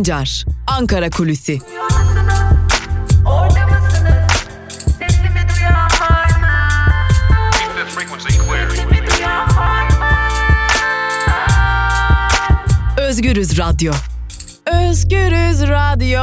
Sancar, Ankara Kulüsi. Özgürüz Radyo. Özgürüz Radyo.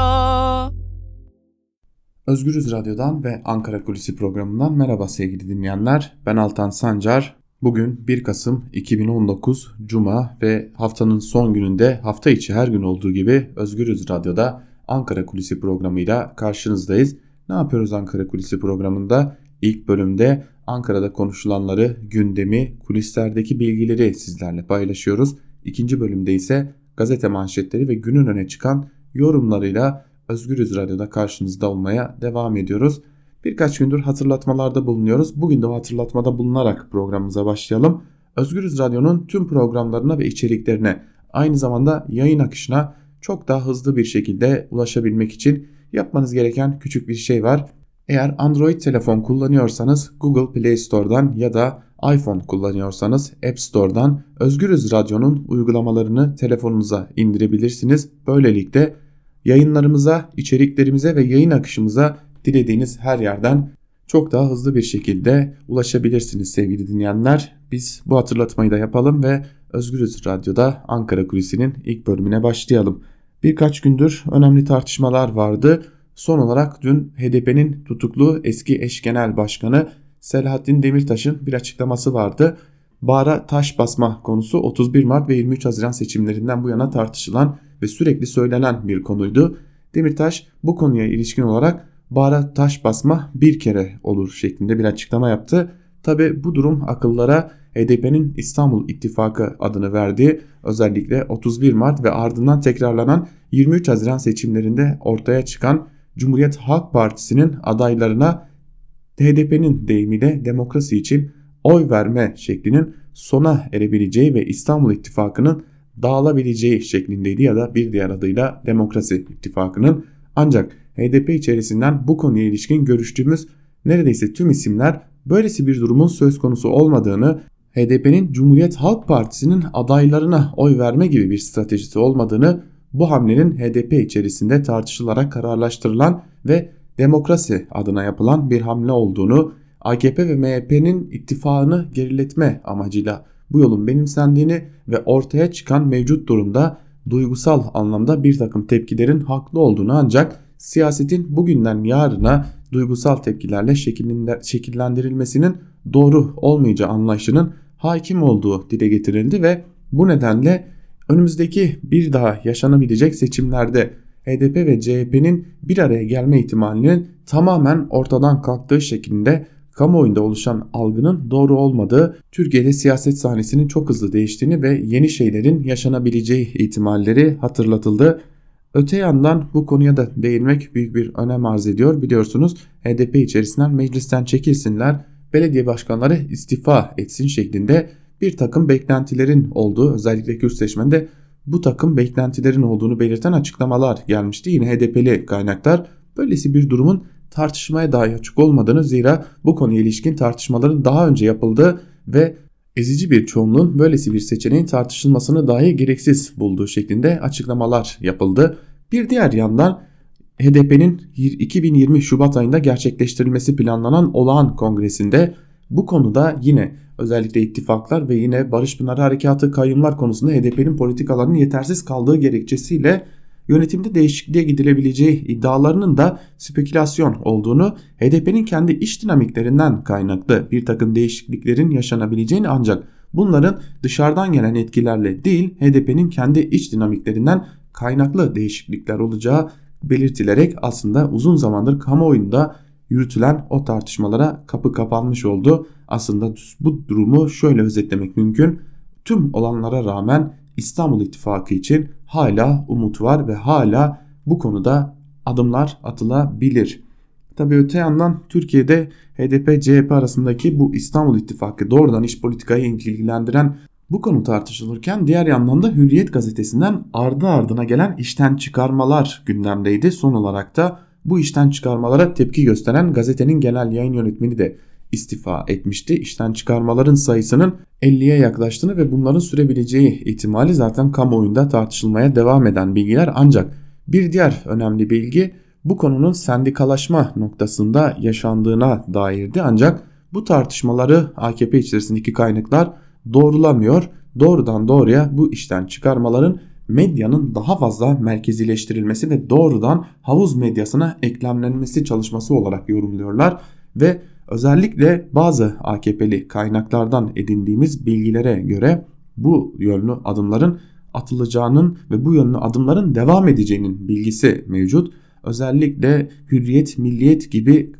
Özgürüz Radyo'dan ve Ankara Kulisi programından merhaba sevgili dinleyenler. Ben Altan Sancar. Bugün 1 Kasım 2019 Cuma ve haftanın son gününde hafta içi her gün olduğu gibi Özgürüz Radyo'da Ankara Kulisi programıyla karşınızdayız. Ne yapıyoruz Ankara Kulisi programında? İlk bölümde Ankara'da konuşulanları, gündemi, kulislerdeki bilgileri sizlerle paylaşıyoruz. İkinci bölümde ise gazete manşetleri ve günün öne çıkan yorumlarıyla Özgürüz Radyo'da karşınızda olmaya devam ediyoruz. Birkaç gündür hatırlatmalarda bulunuyoruz. Bugün de o hatırlatmada bulunarak programımıza başlayalım. Özgürüz Radyo'nun tüm programlarına ve içeriklerine aynı zamanda yayın akışına çok daha hızlı bir şekilde ulaşabilmek için yapmanız gereken küçük bir şey var. Eğer Android telefon kullanıyorsanız Google Play Store'dan ya da iPhone kullanıyorsanız App Store'dan Özgürüz Radyo'nun uygulamalarını telefonunuza indirebilirsiniz. Böylelikle yayınlarımıza, içeriklerimize ve yayın akışımıza dilediğiniz her yerden çok daha hızlı bir şekilde ulaşabilirsiniz sevgili dinleyenler. Biz bu hatırlatmayı da yapalım ve Özgürüz Radyo'da Ankara Kulisi'nin ilk bölümüne başlayalım. Birkaç gündür önemli tartışmalar vardı. Son olarak dün HDP'nin tutuklu eski eş genel başkanı Selahattin Demirtaş'ın bir açıklaması vardı. Bara taş basma konusu 31 Mart ve 23 Haziran seçimlerinden bu yana tartışılan ve sürekli söylenen bir konuydu. Demirtaş bu konuya ilişkin olarak bara taş basma bir kere olur şeklinde bir açıklama yaptı. Tabi bu durum akıllara HDP'nin İstanbul İttifakı adını verdiği özellikle 31 Mart ve ardından tekrarlanan 23 Haziran seçimlerinde ortaya çıkan Cumhuriyet Halk Partisi'nin adaylarına HDP'nin deyimiyle demokrasi için oy verme şeklinin sona erebileceği ve İstanbul İttifakı'nın dağılabileceği şeklindeydi ya da bir diğer adıyla Demokrasi İttifakı'nın ancak HDP içerisinden bu konuya ilişkin görüştüğümüz neredeyse tüm isimler böylesi bir durumun söz konusu olmadığını, HDP'nin Cumhuriyet Halk Partisi'nin adaylarına oy verme gibi bir stratejisi olmadığını, bu hamlenin HDP içerisinde tartışılarak kararlaştırılan ve demokrasi adına yapılan bir hamle olduğunu, AKP ve MHP'nin ittifakını geriletme amacıyla bu yolun benimsendiğini ve ortaya çıkan mevcut durumda duygusal anlamda bir takım tepkilerin haklı olduğunu ancak siyasetin bugünden yarına duygusal tepkilerle şekillendirilmesinin doğru olmayacağı anlayışının hakim olduğu dile getirildi ve bu nedenle önümüzdeki bir daha yaşanabilecek seçimlerde HDP ve CHP'nin bir araya gelme ihtimalinin tamamen ortadan kalktığı şeklinde kamuoyunda oluşan algının doğru olmadığı, Türkiye'de siyaset sahnesinin çok hızlı değiştiğini ve yeni şeylerin yaşanabileceği ihtimalleri hatırlatıldı. Öte yandan bu konuya da değinmek büyük bir önem arz ediyor. Biliyorsunuz HDP içerisinden meclisten çekilsinler, belediye başkanları istifa etsin şeklinde bir takım beklentilerin olduğu özellikle Kürt seçmende bu takım beklentilerin olduğunu belirten açıklamalar gelmişti. Yine HDP'li kaynaklar böylesi bir durumun tartışmaya dahi açık olmadığını zira bu konuya ilişkin tartışmaların daha önce yapıldığı ve ezici bir çoğunluğun böylesi bir seçeneğin tartışılmasını dahi gereksiz bulduğu şeklinde açıklamalar yapıldı. Bir diğer yandan HDP'nin 2020 Şubat ayında gerçekleştirilmesi planlanan olağan kongresinde bu konuda yine özellikle ittifaklar ve yine Barış Pınarı Harekatı kayyumlar konusunda HDP'nin politikalarının yetersiz kaldığı gerekçesiyle yönetimde değişikliğe gidilebileceği iddialarının da spekülasyon olduğunu, HDP'nin kendi iş dinamiklerinden kaynaklı bir takım değişikliklerin yaşanabileceğini ancak bunların dışarıdan gelen etkilerle değil HDP'nin kendi iç dinamiklerinden kaynaklı değişiklikler olacağı belirtilerek aslında uzun zamandır kamuoyunda yürütülen o tartışmalara kapı kapanmış oldu. Aslında bu durumu şöyle özetlemek mümkün. Tüm olanlara rağmen İstanbul İttifakı için hala umut var ve hala bu konuda adımlar atılabilir. Tabi öte yandan Türkiye'de HDP-CHP arasındaki bu İstanbul İttifakı doğrudan iş politikayı ilgilendiren bu konu tartışılırken diğer yandan da Hürriyet gazetesinden ardı ardına gelen işten çıkarmalar gündemdeydi. Son olarak da bu işten çıkarmalara tepki gösteren gazetenin genel yayın yönetmeni de istifa etmişti. İşten çıkarmaların sayısının 50'ye yaklaştığını ve bunların sürebileceği ihtimali zaten kamuoyunda tartışılmaya devam eden bilgiler ancak Bir diğer önemli bilgi bu konunun sendikalaşma noktasında yaşandığına dairdi ancak bu tartışmaları AKP içerisindeki kaynaklar doğrulamıyor. Doğrudan doğruya bu işten çıkarmaların medyanın daha fazla merkezileştirilmesi ve doğrudan havuz medyasına eklemlenmesi çalışması olarak yorumluyorlar ve özellikle bazı AKP'li kaynaklardan edindiğimiz bilgilere göre bu yönlü adımların atılacağının ve bu yönlü adımların devam edeceğinin bilgisi mevcut. Özellikle Hürriyet, Milliyet gibi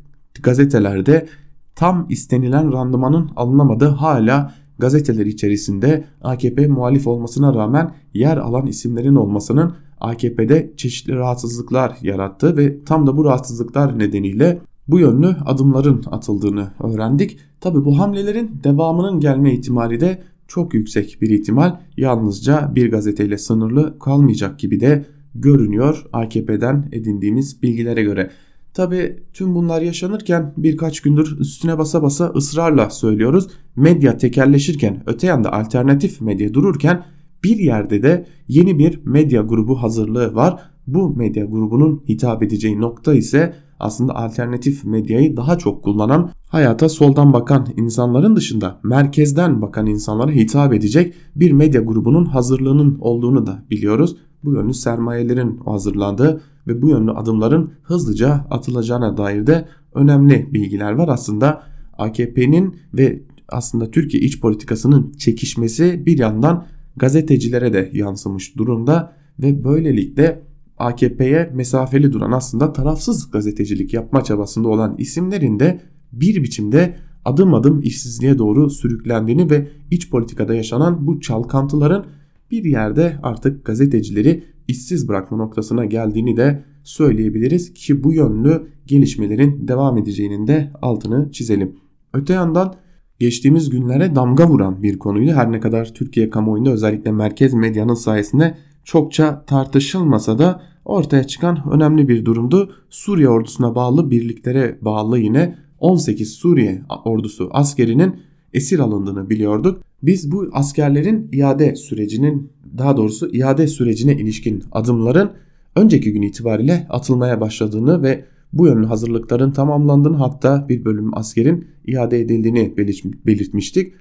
gazetelerde tam istenilen randımanın alınamadığı hala gazeteler içerisinde AKP muhalif olmasına rağmen yer alan isimlerin olmasının AKP'de çeşitli rahatsızlıklar yarattı ve tam da bu rahatsızlıklar nedeniyle bu yönlü adımların atıldığını öğrendik. Tabi bu hamlelerin devamının gelme ihtimali de çok yüksek bir ihtimal yalnızca bir gazeteyle sınırlı kalmayacak gibi de görünüyor AKP'den edindiğimiz bilgilere göre. Tabi tüm bunlar yaşanırken birkaç gündür üstüne basa basa ısrarla söylüyoruz. Medya tekerleşirken öte yanda alternatif medya dururken bir yerde de yeni bir medya grubu hazırlığı var. Bu medya grubunun hitap edeceği nokta ise aslında alternatif medyayı daha çok kullanan, hayata soldan bakan insanların dışında merkezden bakan insanlara hitap edecek bir medya grubunun hazırlığının olduğunu da biliyoruz. Bu yönlü sermayelerin hazırlandığı ve bu yönlü adımların hızlıca atılacağına dair de önemli bilgiler var. Aslında AKP'nin ve aslında Türkiye iç politikasının çekişmesi bir yandan gazetecilere de yansımış durumda ve böylelikle AKP'ye mesafeli duran aslında tarafsız gazetecilik yapma çabasında olan isimlerin de bir biçimde adım adım işsizliğe doğru sürüklendiğini ve iç politikada yaşanan bu çalkantıların bir yerde artık gazetecileri işsiz bırakma noktasına geldiğini de söyleyebiliriz ki bu yönlü gelişmelerin devam edeceğinin de altını çizelim. Öte yandan geçtiğimiz günlere damga vuran bir konuydu. Her ne kadar Türkiye kamuoyunda özellikle merkez medyanın sayesinde çokça tartışılmasa da ortaya çıkan önemli bir durumdu. Suriye ordusuna bağlı birliklere bağlı yine 18 Suriye ordusu askerinin esir alındığını biliyorduk. Biz bu askerlerin iade sürecinin daha doğrusu iade sürecine ilişkin adımların önceki gün itibariyle atılmaya başladığını ve bu yönlü hazırlıkların tamamlandığını hatta bir bölüm askerin iade edildiğini belirtmiştik.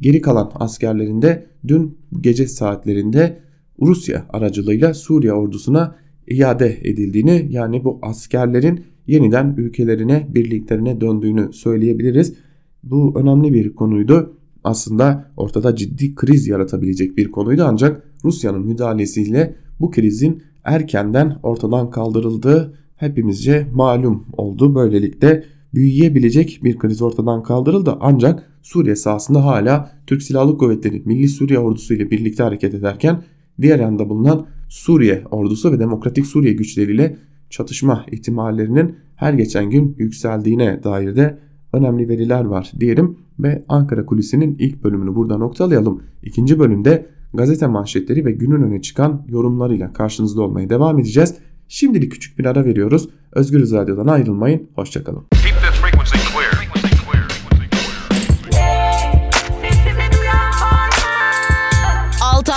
Geri kalan askerlerin de dün gece saatlerinde Rusya aracılığıyla Suriye ordusuna iade edildiğini yani bu askerlerin yeniden ülkelerine birliklerine döndüğünü söyleyebiliriz. Bu önemli bir konuydu. Aslında ortada ciddi kriz yaratabilecek bir konuydu ancak Rusya'nın müdahalesiyle bu krizin erkenden ortadan kaldırıldığı hepimizce malum oldu. Böylelikle büyüyebilecek bir kriz ortadan kaldırıldı ancak Suriye sahasında hala Türk Silahlı Kuvvetleri Milli Suriye Ordusu ile birlikte hareket ederken diğer yanda bulunan Suriye ordusu ve Demokratik Suriye güçleriyle çatışma ihtimallerinin her geçen gün yükseldiğine dair de önemli veriler var diyelim ve Ankara Kulisi'nin ilk bölümünü burada noktalayalım. İkinci bölümde gazete manşetleri ve günün öne çıkan yorumlarıyla karşınızda olmaya devam edeceğiz. Şimdilik küçük bir ara veriyoruz. Özgürüz Radyo'dan ayrılmayın. Hoşçakalın.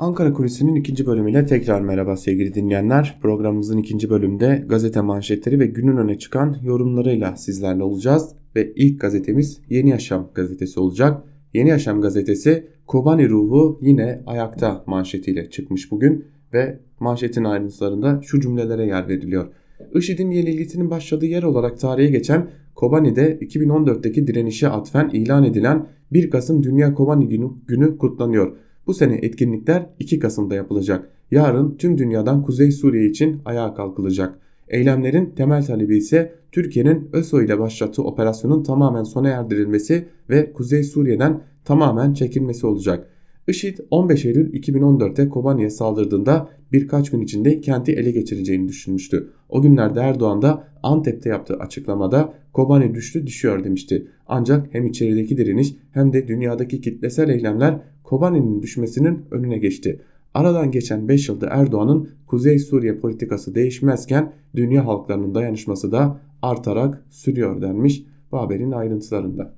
Ankara Kulisi'nin ikinci bölümüyle tekrar merhaba sevgili dinleyenler. Programımızın ikinci bölümde gazete manşetleri ve günün öne çıkan yorumlarıyla sizlerle olacağız. Ve ilk gazetemiz Yeni Yaşam gazetesi olacak. Yeni Yaşam gazetesi Kobani ruhu yine ayakta manşetiyle çıkmış bugün ve manşetin ayrıntılarında şu cümlelere yer veriliyor. IŞİD'in yenilgisinin başladığı yer olarak tarihe geçen Kobani'de 2014'teki direnişe atfen ilan edilen 1 Kasım Dünya Kobani günü, günü kutlanıyor. Bu sene etkinlikler 2 Kasım'da yapılacak. Yarın tüm dünyadan Kuzey Suriye için ayağa kalkılacak. Eylemlerin temel talebi ise Türkiye'nin ÖSO ile başlattığı operasyonun tamamen sona erdirilmesi ve Kuzey Suriye'den tamamen çekilmesi olacak. IŞİD 15 Eylül 2014'te Kobani'ye saldırdığında birkaç gün içinde kenti ele geçireceğini düşünmüştü. O günlerde Erdoğan da Antep'te yaptığı açıklamada Kobani düştü düşüyor demişti. Ancak hem içerideki direniş hem de dünyadaki kitlesel eylemler Kobani'nin düşmesinin önüne geçti. Aradan geçen 5 yılda Erdoğan'ın Kuzey Suriye politikası değişmezken dünya halklarının dayanışması da artarak sürüyor denmiş bu haberin ayrıntılarında.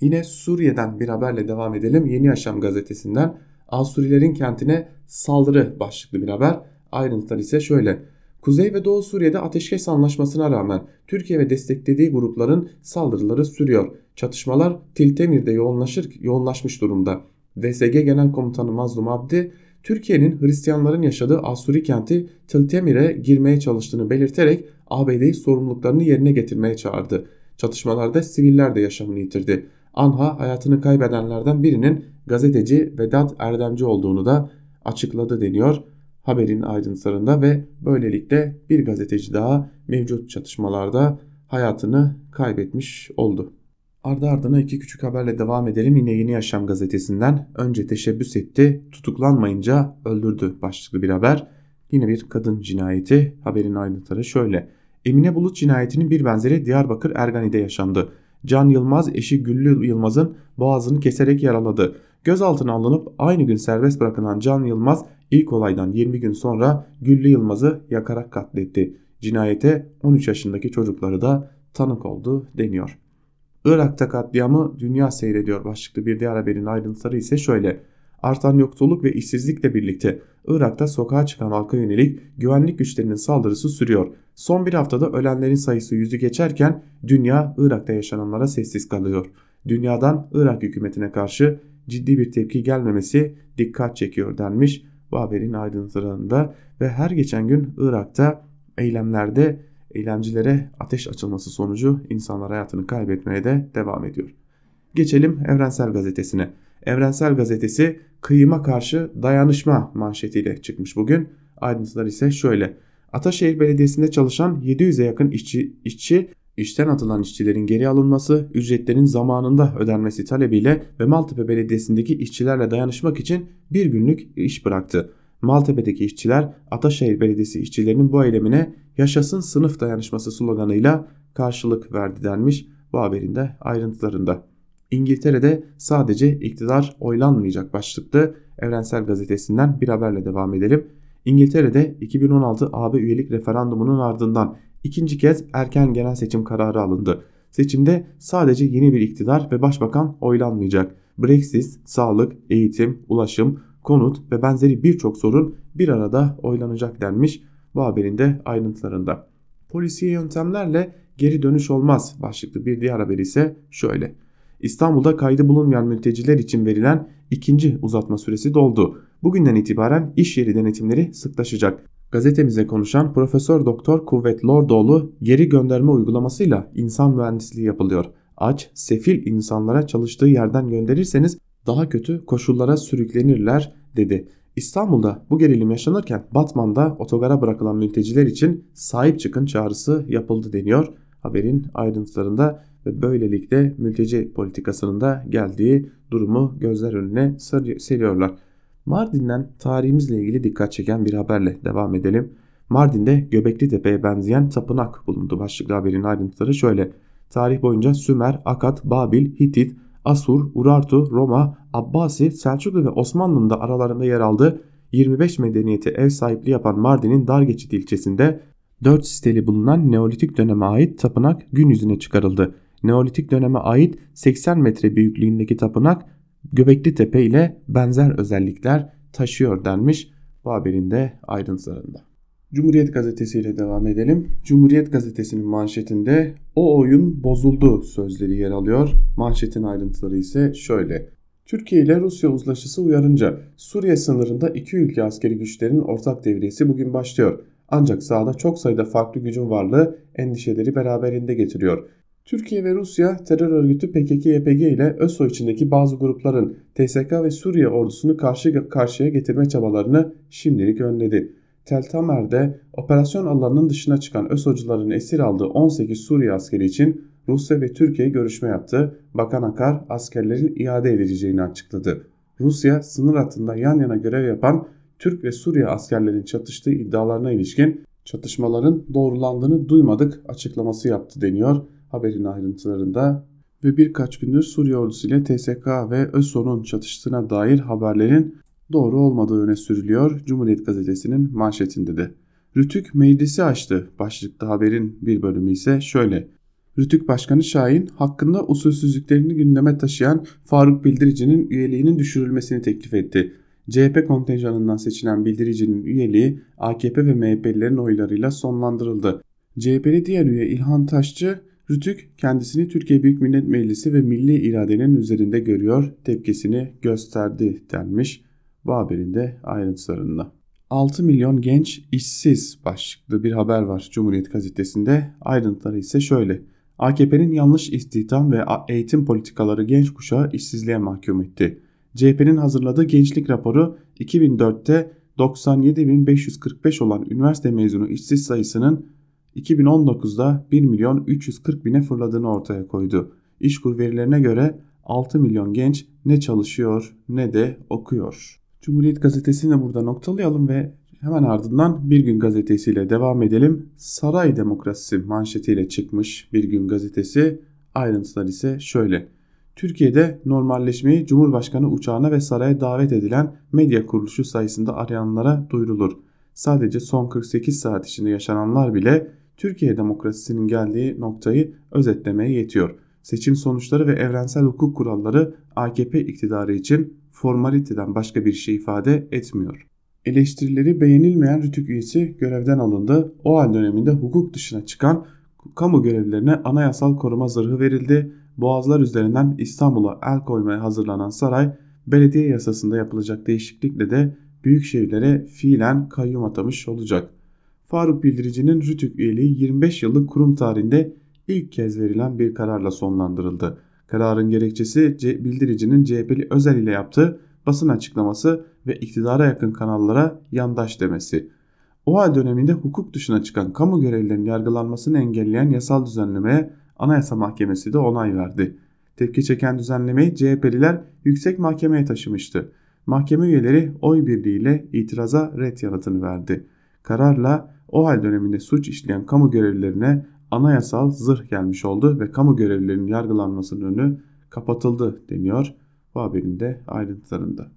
Yine Suriye'den bir haberle devam edelim. Yeni Yaşam gazetesinden Asurilerin kentine saldırı başlıklı bir haber. Ayrıntılar ise şöyle. Kuzey ve Doğu Suriye'de ateşkes anlaşmasına rağmen Türkiye ve desteklediği grupların saldırıları sürüyor. Çatışmalar Tiltemir'de yoğunlaşır, yoğunlaşmış durumda. VSG Genel Komutanı Mazlum Abdi, Türkiye'nin Hristiyanların yaşadığı Asuri kenti Tiltemir'e girmeye çalıştığını belirterek ABD'yi sorumluluklarını yerine getirmeye çağırdı. Çatışmalarda siviller de yaşamını yitirdi. Anha hayatını kaybedenlerden birinin gazeteci Vedat Erdemci olduğunu da açıkladı deniyor haberin ayrıntılarında ve böylelikle bir gazeteci daha mevcut çatışmalarda hayatını kaybetmiş oldu. Ardı ardına iki küçük haberle devam edelim. Yine Yeni Yaşam gazetesinden önce teşebbüs etti, tutuklanmayınca öldürdü başlıklı bir haber. Yine bir kadın cinayeti. Haberin ayrıntıları şöyle. Emine Bulut cinayetinin bir benzeri Diyarbakır Ergani'de yaşandı. Can Yılmaz eşi Güllü Yılmaz'ın boğazını keserek yaraladı. Gözaltına alınıp aynı gün serbest bırakılan Can Yılmaz ilk olaydan 20 gün sonra Güllü Yılmaz'ı yakarak katletti. Cinayete 13 yaşındaki çocukları da tanık oldu deniyor. Irak'ta katliamı dünya seyrediyor başlıklı bir diğer haberin ayrıntıları ise şöyle. Artan yoksulluk ve işsizlikle birlikte Irak'ta sokağa çıkan halka yönelik güvenlik güçlerinin saldırısı sürüyor. Son bir haftada ölenlerin sayısı yüzü geçerken dünya Irak'ta yaşananlara sessiz kalıyor. Dünyadan Irak hükümetine karşı ciddi bir tepki gelmemesi dikkat çekiyor denmiş bu haberin ayrıntılarında ve her geçen gün Irak'ta eylemlerde eylemcilere ateş açılması sonucu insanlar hayatını kaybetmeye de devam ediyor. Geçelim Evrensel Gazetesi'ne. Evrensel Gazetesi kıyıma karşı dayanışma manşetiyle çıkmış bugün. Ayrıntılar ise şöyle. Ataşehir Belediyesi'nde çalışan 700'e yakın işçi, işçi işten atılan işçilerin geri alınması, ücretlerin zamanında ödenmesi talebiyle ve Maltepe Belediyesi'ndeki işçilerle dayanışmak için bir günlük iş bıraktı. Maltepe'deki işçiler Ataşehir Belediyesi işçilerinin bu eylemine yaşasın sınıf dayanışması sloganıyla karşılık verdi denmiş bu haberin de ayrıntılarında. İngiltere'de sadece iktidar oylanmayacak başlıklı Evrensel Gazetesi'nden bir haberle devam edelim. İngiltere'de 2016 AB üyelik referandumunun ardından ikinci kez erken genel seçim kararı alındı. Seçimde sadece yeni bir iktidar ve başbakan oylanmayacak. Brexit, sağlık, eğitim, ulaşım, konut ve benzeri birçok sorun bir arada oylanacak denmiş bu haberin de ayrıntılarında. Polisiye yöntemlerle geri dönüş olmaz başlıklı bir diğer haber ise şöyle. İstanbul'da kaydı bulunmayan mülteciler için verilen ikinci uzatma süresi doldu. Bugünden itibaren iş yeri denetimleri sıklaşacak. Gazetemize konuşan Profesör Doktor Kuvvet Lordoğlu geri gönderme uygulamasıyla insan mühendisliği yapılıyor. Aç, sefil insanlara çalıştığı yerden gönderirseniz daha kötü koşullara sürüklenirler dedi. İstanbul'da bu gerilim yaşanırken Batman'da otogara bırakılan mülteciler için sahip çıkın çağrısı yapıldı deniyor haberin ayrıntılarında ve böylelikle mülteci politikasının da geldiği durumu gözler önüne seriyorlar. Mardin'den tarihimizle ilgili dikkat çeken bir haberle devam edelim. Mardin'de Göbekli Tepe'ye benzeyen tapınak bulundu. Başlıklı haberin ayrıntıları şöyle. Tarih boyunca Sümer, Akat, Babil, Hitit, Asur, Urartu, Roma, Abbasi, Selçuklu ve Osmanlı'nın da aralarında yer aldığı 25 medeniyeti ev sahipliği yapan Mardin'in Dargeçit ilçesinde 4 siteli bulunan Neolitik döneme ait tapınak gün yüzüne çıkarıldı. Neolitik döneme ait 80 metre büyüklüğündeki tapınak Göbekli Tepe ile benzer özellikler taşıyor denmiş bu haberin de ayrıntılarında. Cumhuriyet Gazetesi ile devam edelim. Cumhuriyet Gazetesi'nin manşetinde o oyun bozuldu sözleri yer alıyor. Manşetin ayrıntıları ise şöyle. Türkiye ile Rusya uzlaşısı uyarınca Suriye sınırında iki ülke askeri güçlerin ortak devriyesi bugün başlıyor. Ancak sahada çok sayıda farklı gücün varlığı endişeleri beraberinde getiriyor. Türkiye ve Rusya terör örgütü PKK-YPG ile ÖSO içindeki bazı grupların TSK ve Suriye ordusunu karşı karşıya getirme çabalarını şimdilik önledi. Tel Tamer'de operasyon alanının dışına çıkan ÖSO'cuların esir aldığı 18 Suriye askeri için Rusya ve Türkiye görüşme yaptı. Bakan Akar askerlerin iade edileceğini açıkladı. Rusya sınır hattında yan yana görev yapan Türk ve Suriye askerlerin çatıştığı iddialarına ilişkin çatışmaların doğrulandığını duymadık açıklaması yaptı deniyor haberin ayrıntılarında ve birkaç gündür Suriye ordusu ile TSK ve ÖSO'nun çatıştığına dair haberlerin doğru olmadığı öne sürülüyor Cumhuriyet Gazetesi'nin manşetinde de. Rütük meclisi açtı. Başlıkta haberin bir bölümü ise şöyle. Rütük Başkanı Şahin hakkında usulsüzlüklerini gündeme taşıyan Faruk Bildirici'nin üyeliğinin düşürülmesini teklif etti. CHP kontenjanından seçilen Bildirici'nin üyeliği AKP ve MHP'lilerin oylarıyla sonlandırıldı. CHP'li diğer üye İlhan Taşçı, Rütük kendisini Türkiye Büyük Millet Meclisi ve milli iradenin üzerinde görüyor, tepkisini gösterdi denmiş bu haberin de ayrıntılarında. 6 milyon genç işsiz başlıklı bir haber var Cumhuriyet Gazetesi'nde. Ayrıntıları ise şöyle. AKP'nin yanlış istihdam ve eğitim politikaları genç kuşağı işsizliğe mahkum etti. CHP'nin hazırladığı gençlik raporu 2004'te 97.545 olan üniversite mezunu işsiz sayısının 2019'da 1 milyon 340 bine fırladığını ortaya koydu. İşkur verilerine göre 6 milyon genç ne çalışıyor ne de okuyor. Cumhuriyet Gazetesi'ni burada noktalayalım ve hemen ardından Bir Gün Gazetesi'yle devam edelim. Saray Demokrasisi manşetiyle çıkmış Bir Gün Gazetesi. Ayrıntılar ise şöyle. Türkiye'de normalleşmeyi Cumhurbaşkanı uçağına ve saraya davet edilen medya kuruluşu sayısında arayanlara duyurulur. Sadece son 48 saat içinde yaşananlar bile Türkiye demokrasisinin geldiği noktayı özetlemeye yetiyor. Seçim sonuçları ve evrensel hukuk kuralları AKP iktidarı için formaliteden başka bir şey ifade etmiyor. Eleştirileri beğenilmeyen Rütük üyesi görevden alındı. O hal döneminde hukuk dışına çıkan kamu görevlilerine anayasal koruma zırhı verildi. Boğazlar üzerinden İstanbul'a el koymaya hazırlanan saray belediye yasasında yapılacak değişiklikle de büyük şehirlere fiilen kayyum atamış olacak. Faruk Bildirici'nin Rütük üyeliği 25 yıllık kurum tarihinde ilk kez verilen bir kararla sonlandırıldı. Kararın gerekçesi bildiricinin CHP'li özel ile yaptığı basın açıklaması ve iktidara yakın kanallara yandaş demesi. O hal döneminde hukuk dışına çıkan kamu görevlilerinin yargılanmasını engelleyen yasal düzenlemeye Anayasa Mahkemesi de onay verdi. Tepki çeken düzenlemeyi CHP'liler yüksek mahkemeye taşımıştı. Mahkeme üyeleri oy birliğiyle itiraza red yanıtını verdi. Kararla o hal döneminde suç işleyen kamu görevlilerine anayasal zırh gelmiş oldu ve kamu görevlilerinin yargılanmasının önü kapatıldı deniyor bu haberin de ayrıntılarında.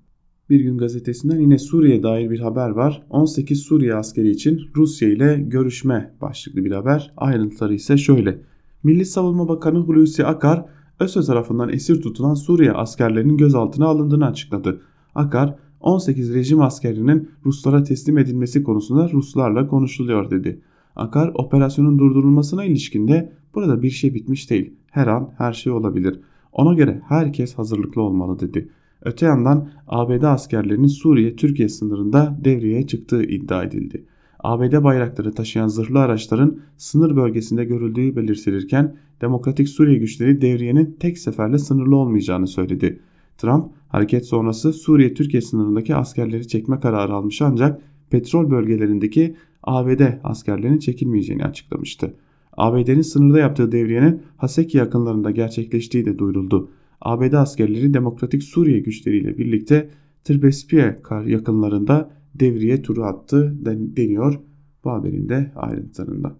Bir gün gazetesinden yine Suriye dair bir haber var. 18 Suriye askeri için Rusya ile görüşme başlıklı bir haber. Ayrıntıları ise şöyle. Milli Savunma Bakanı Hulusi Akar, ÖSO tarafından esir tutulan Suriye askerlerinin gözaltına alındığını açıkladı. Akar, 18 rejim askerinin Ruslara teslim edilmesi konusunda Ruslarla konuşuluyor dedi. Akar operasyonun durdurulmasına ilişkinde burada bir şey bitmiş değil. Her an her şey olabilir. Ona göre herkes hazırlıklı olmalı dedi. Öte yandan ABD askerlerinin Suriye-Türkiye sınırında devreye çıktığı iddia edildi. ABD bayrakları taşıyan zırhlı araçların sınır bölgesinde görüldüğü belirtilirken Demokratik Suriye güçleri devriyenin tek seferle sınırlı olmayacağını söyledi. Trump hareket sonrası Suriye-Türkiye sınırındaki askerleri çekme kararı almış ancak petrol bölgelerindeki ABD askerlerinin çekilmeyeceğini açıklamıştı. ABD'nin sınırda yaptığı devriyenin Haseki yakınlarında gerçekleştiği de duyuruldu. ABD askerleri Demokratik Suriye güçleriyle birlikte Tırbespie yakınlarında devriye turu attı deniyor bu haberin de ayrıntılarında.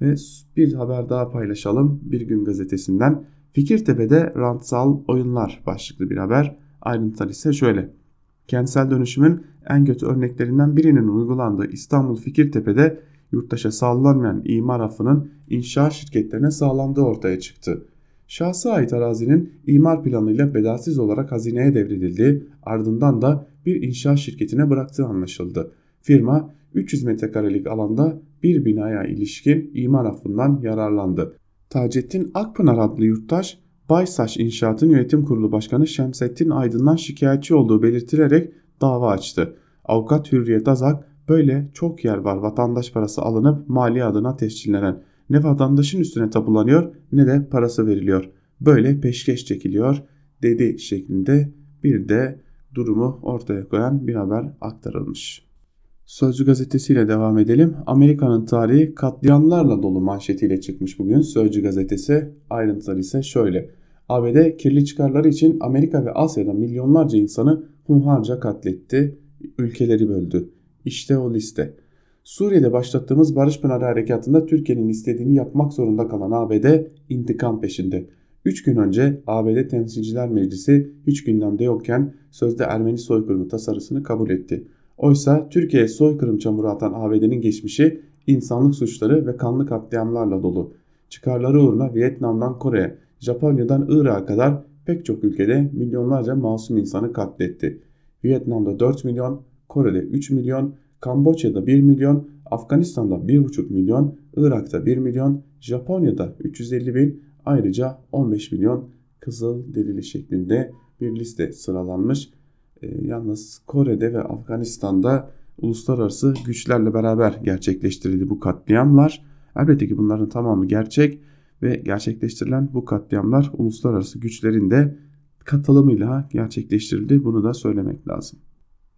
Ve bir haber daha paylaşalım Bir Gün Gazetesi'nden. Fikirtepe'de rantsal oyunlar başlıklı bir haber. Ayrıntılar ise şöyle. Kentsel dönüşümün en kötü örneklerinden birinin uygulandığı İstanbul Fikirtepe'de yurttaşa sağlanmayan imar affının inşaat şirketlerine sağlandığı ortaya çıktı. Şahsa ait arazinin imar planıyla bedelsiz olarak hazineye devredildiği ardından da bir inşaat şirketine bıraktığı anlaşıldı. Firma 300 metrekarelik alanda bir binaya ilişkin imar affından yararlandı. Taceddin Akpınar adlı yurttaş Baysaç İnşaat'ın yönetim kurulu başkanı Şemsettin Aydın'dan şikayetçi olduğu belirtilerek dava açtı. Avukat Hürriyet Azak böyle çok yer var vatandaş parası alınıp mali adına tescillenen. Ne vatandaşın üstüne tapulanıyor ne de parası veriliyor. Böyle peşkeş çekiliyor dedi şeklinde bir de durumu ortaya koyan bir haber aktarılmış. Sözcü gazetesiyle devam edelim. Amerika'nın tarihi katliamlarla dolu manşetiyle çıkmış bugün Sözcü gazetesi. Ayrıntılar ise şöyle. ABD kirli çıkarları için Amerika ve Asya'da milyonlarca insanı hunharca katletti, ülkeleri böldü. İşte o liste. Suriye'de başlattığımız Barış Pınarı Harekatı'nda Türkiye'nin istediğini yapmak zorunda kalan ABD intikam peşinde. 3 gün önce ABD Temsilciler Meclisi hiç gündemde yokken sözde Ermeni soykırımı tasarısını kabul etti. Oysa Türkiye'ye soykırım çamuru atan ABD'nin geçmişi insanlık suçları ve kanlı katliamlarla dolu. Çıkarları uğruna Vietnam'dan Kore'ye, Japonya'dan Irak'a kadar pek çok ülkede milyonlarca masum insanı katletti. Vietnam'da 4 milyon, Kore'de 3 milyon, Kamboçya'da 1 milyon, Afganistan'da 1,5 milyon, Irak'ta 1 milyon, Japonya'da 350 bin, ayrıca 15 milyon kızıl derili şeklinde bir liste sıralanmış. E, yalnız Kore'de ve Afganistan'da uluslararası güçlerle beraber gerçekleştirildi bu katliamlar. Elbette ki bunların tamamı gerçek ve gerçekleştirilen bu katliamlar uluslararası güçlerin de katılımıyla gerçekleştirildi. Bunu da söylemek lazım.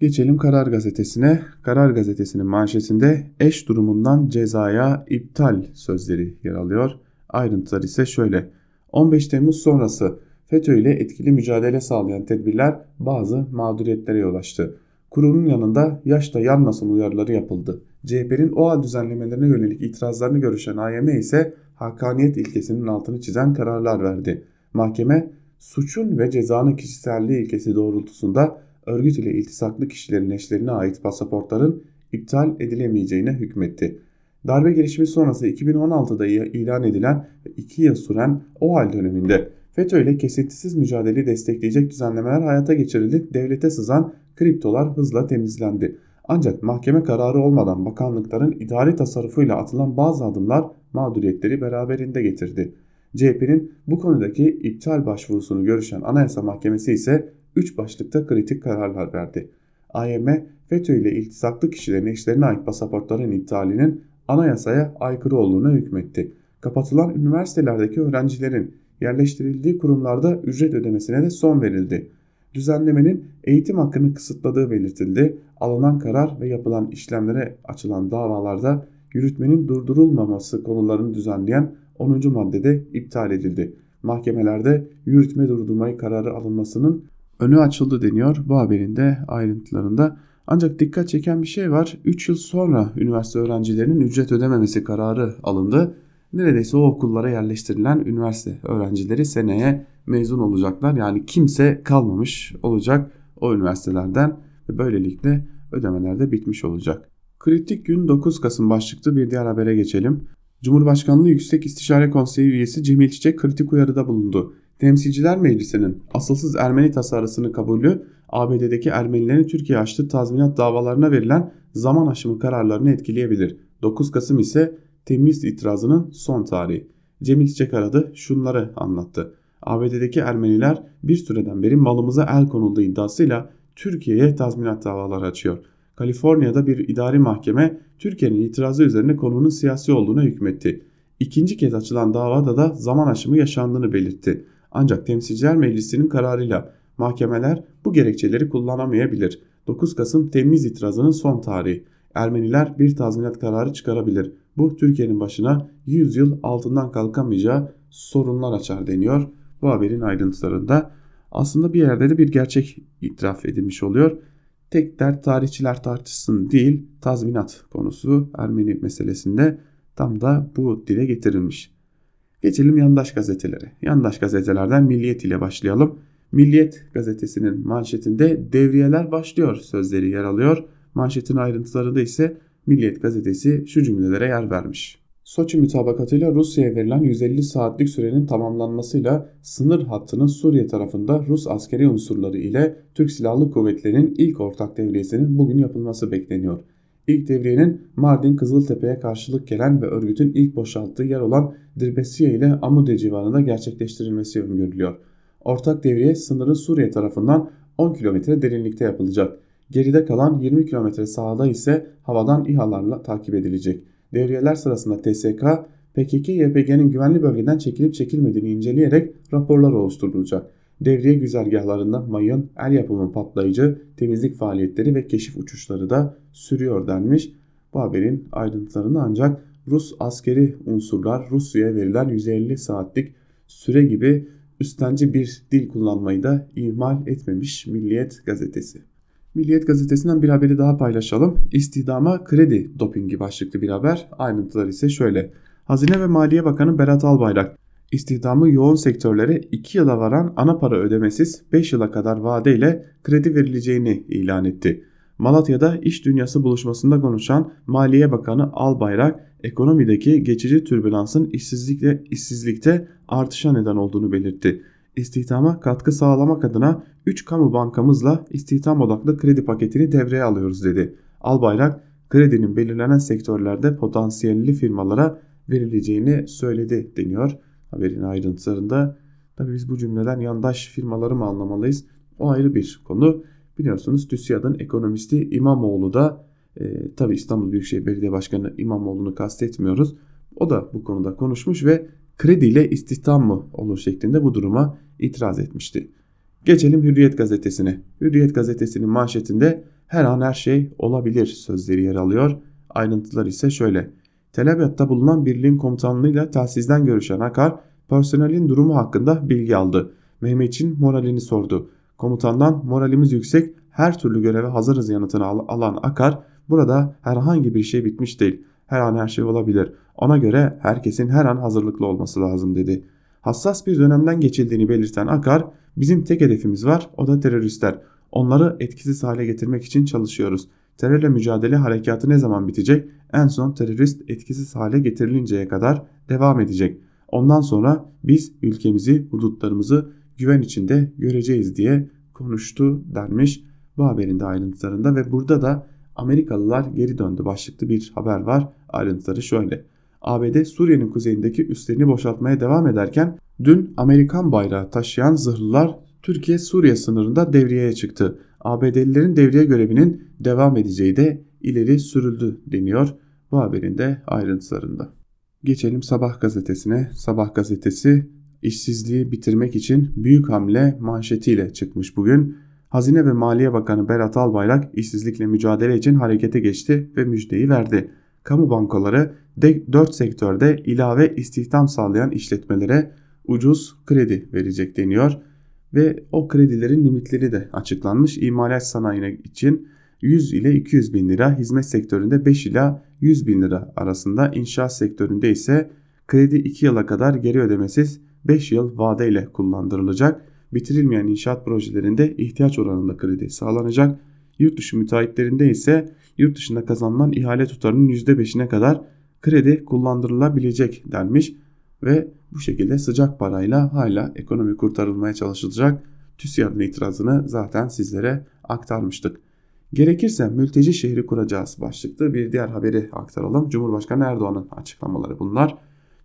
Geçelim Karar Gazetesi'ne. Karar Gazetesi'nin manşetinde eş durumundan cezaya iptal sözleri yer alıyor. Ayrıntılar ise şöyle. 15 Temmuz sonrası FETÖ ile etkili mücadele sağlayan tedbirler bazı mağduriyetlere yol açtı. Kurulun yanında yaşta yanmasın uyarıları yapıldı. CHP'nin OA düzenlemelerine yönelik itirazlarını görüşen AYM ise hakaniyet ilkesinin altını çizen kararlar verdi. Mahkeme suçun ve cezanın kişiselliği ilkesi doğrultusunda örgüt ile iltisaklı kişilerin eşlerine ait pasaportların iptal edilemeyeceğine hükmetti. Darbe girişimi sonrası 2016'da ilan edilen ve 2 yıl süren o hal döneminde FETÖ ile kesintisiz mücadeleyi destekleyecek düzenlemeler hayata geçirildi. Devlete sızan kriptolar hızla temizlendi. Ancak mahkeme kararı olmadan bakanlıkların idari tasarrufuyla atılan bazı adımlar mağduriyetleri beraberinde getirdi. CHP'nin bu konudaki iptal başvurusunu görüşen Anayasa Mahkemesi ise 3 başlıkta kritik kararlar verdi. AYM, FETÖ ile iltisaklı kişilerin eşlerine ait pasaportların iptalinin anayasaya aykırı olduğuna hükmetti. Kapatılan üniversitelerdeki öğrencilerin yerleştirildiği kurumlarda ücret ödemesine de son verildi. Düzenlemenin eğitim hakkını kısıtladığı belirtildi. Alınan karar ve yapılan işlemlere açılan davalarda yürütmenin durdurulmaması konularını düzenleyen 10. maddede iptal edildi. Mahkemelerde yürütme durdurmayı kararı alınmasının önü açıldı deniyor bu haberin de ayrıntılarında. Ancak dikkat çeken bir şey var. 3 yıl sonra üniversite öğrencilerinin ücret ödememesi kararı alındı. Neredeyse o okullara yerleştirilen üniversite öğrencileri seneye mezun olacaklar. Yani kimse kalmamış olacak o üniversitelerden ve böylelikle ödemeler de bitmiş olacak. Kritik gün 9 Kasım başlıklı bir diğer habere geçelim. Cumhurbaşkanlığı Yüksek İstişare Konseyi üyesi Cemil Çiçek kritik uyarıda bulundu. Temsilciler Meclisi'nin asılsız Ermeni tasarısını kabulü ABD'deki Ermenilerin Türkiye açtığı tazminat davalarına verilen zaman aşımı kararlarını etkileyebilir. 9 Kasım ise temiz itirazının son tarihi. Cemil Çiçek aradı şunları anlattı. ABD'deki Ermeniler bir süreden beri malımıza el konulduğu iddiasıyla Türkiye'ye tazminat davaları açıyor. Kaliforniya'da bir idari mahkeme Türkiye'nin itirazı üzerine konunun siyasi olduğuna hükmetti. İkinci kez açılan davada da zaman aşımı yaşandığını belirtti. Ancak Temsilciler Meclisi'nin kararıyla mahkemeler bu gerekçeleri kullanamayabilir. 9 Kasım temiz itirazının son tarihi. Ermeniler bir tazminat kararı çıkarabilir. Bu Türkiye'nin başına 100 yıl altından kalkamayacağı sorunlar açar deniyor bu haberin ayrıntılarında. Aslında bir yerde de bir gerçek itiraf edilmiş oluyor. Tek dert tarihçiler tartışsın değil tazminat konusu Ermeni meselesinde tam da bu dile getirilmiş. Geçelim yandaş gazetelere. Yandaş gazetelerden Milliyet ile başlayalım. Milliyet gazetesinin manşetinde devriyeler başlıyor sözleri yer alıyor. Manşetin ayrıntılarında ise Milliyet gazetesi şu cümlelere yer vermiş. Soçi mütabakatıyla Rusya'ya verilen 150 saatlik sürenin tamamlanmasıyla sınır hattının Suriye tarafında Rus askeri unsurları ile Türk Silahlı Kuvvetleri'nin ilk ortak devriyesinin bugün yapılması bekleniyor. İlk devriyenin Mardin Kızıltepe'ye karşılık gelen ve örgütün ilk boşalttığı yer olan Dirbesiye ile Amude civarında gerçekleştirilmesi öngörülüyor. Ortak devriye sınırın Suriye tarafından 10 kilometre derinlikte yapılacak. Geride kalan 20 kilometre sahada ise havadan İHA'larla takip edilecek. Devriyeler sırasında TSK, PKK-YPG'nin güvenli bölgeden çekilip çekilmediğini inceleyerek raporlar oluşturulacak. Devriye güzergahlarında mayın, el yapımı patlayıcı, temizlik faaliyetleri ve keşif uçuşları da sürüyor denmiş. Bu haberin ayrıntılarını ancak Rus askeri unsurlar Rusya'ya verilen 150 saatlik süre gibi üstenci bir dil kullanmayı da ihmal etmemiş Milliyet gazetesi. Milliyet gazetesinden bir haberi daha paylaşalım. İstihdama kredi dopingi başlıklı bir haber. Ayrıntılar ise şöyle. Hazine ve Maliye Bakanı Berat Albayrak istihdamı yoğun sektörlere 2 yıla varan ana para ödemesiz 5 yıla kadar vadeyle kredi verileceğini ilan etti. Malatya'da iş dünyası buluşmasında konuşan Maliye Bakanı Albayrak ekonomideki geçici türbülansın işsizlikle, işsizlikte artışa neden olduğunu belirtti. İstihdama katkı sağlamak adına 3 kamu bankamızla istihdam odaklı kredi paketini devreye alıyoruz dedi. Albayrak kredinin belirlenen sektörlerde potansiyelli firmalara verileceğini söyledi deniyor haberin ayrıntılarında. Tabii biz bu cümleden yandaş firmaları mı anlamalıyız? O ayrı bir konu. Biliyorsunuz TÜSİAD'ın ekonomisti İmamoğlu da e, tabi İstanbul Büyükşehir Belediye Başkanı İmamoğlu'nu kastetmiyoruz. O da bu konuda konuşmuş ve krediyle istihdam mı olur şeklinde bu duruma itiraz etmişti. Geçelim Hürriyet gazetesine. Hürriyet gazetesinin manşetinde her an her şey olabilir sözleri yer alıyor. Ayrıntılar ise şöyle. Tel Abyad'da bulunan birliğin komutanlığıyla telsizden görüşen Akar, personelin durumu hakkında bilgi aldı. Mehmetçin moralini sordu. Komutandan moralimiz yüksek, her türlü göreve hazırız yanıtını alan Akar, burada herhangi bir şey bitmiş değil. Her an her şey olabilir. Ona göre herkesin her an hazırlıklı olması lazım dedi. Hassas bir dönemden geçildiğini belirten Akar, bizim tek hedefimiz var, o da teröristler. Onları etkisiz hale getirmek için çalışıyoruz. Terörle mücadele harekatı ne zaman bitecek? En son terörist etkisiz hale getirilinceye kadar devam edecek. Ondan sonra biz ülkemizi, hudutlarımızı güven içinde göreceğiz diye konuştu denmiş bu haberin de ayrıntılarında ve burada da Amerikalılar geri döndü başlıklı bir haber var. Ayrıntıları şöyle. ABD Suriye'nin kuzeyindeki üslerini boşaltmaya devam ederken dün Amerikan bayrağı taşıyan zırhlılar Türkiye-Suriye sınırında devriyeye çıktı. ABD'lilerin devriye görevinin devam edeceği de ileri sürüldü deniyor bu haberin de ayrıntılarında. Geçelim Sabah gazetesine. Sabah gazetesi işsizliği bitirmek için büyük hamle manşetiyle çıkmış bugün. Hazine ve Maliye Bakanı Berat Albayrak işsizlikle mücadele için harekete geçti ve müjdeyi verdi. Kamu bankaları 4 sektörde ilave istihdam sağlayan işletmelere ucuz kredi verecek deniyor ve o kredilerin limitleri de açıklanmış. İmalat sanayine için 100 ile 200 bin lira, hizmet sektöründe 5 ila 100 bin lira arasında, inşaat sektöründe ise kredi 2 yıla kadar geri ödemesiz 5 yıl vadeyle kullandırılacak. Bitirilmeyen inşaat projelerinde ihtiyaç oranında kredi sağlanacak. Yurt dışı müteahhitlerinde ise yurt dışında kazanılan ihale tutarının %5'ine kadar kredi kullandırılabilecek denmiş ve bu şekilde sıcak parayla hala ekonomi kurtarılmaya çalışılacak. TÜSİAD'ın itirazını zaten sizlere aktarmıştık. Gerekirse mülteci şehri kuracağız başlıklı bir diğer haberi aktaralım. Cumhurbaşkanı Erdoğan'ın açıklamaları bunlar.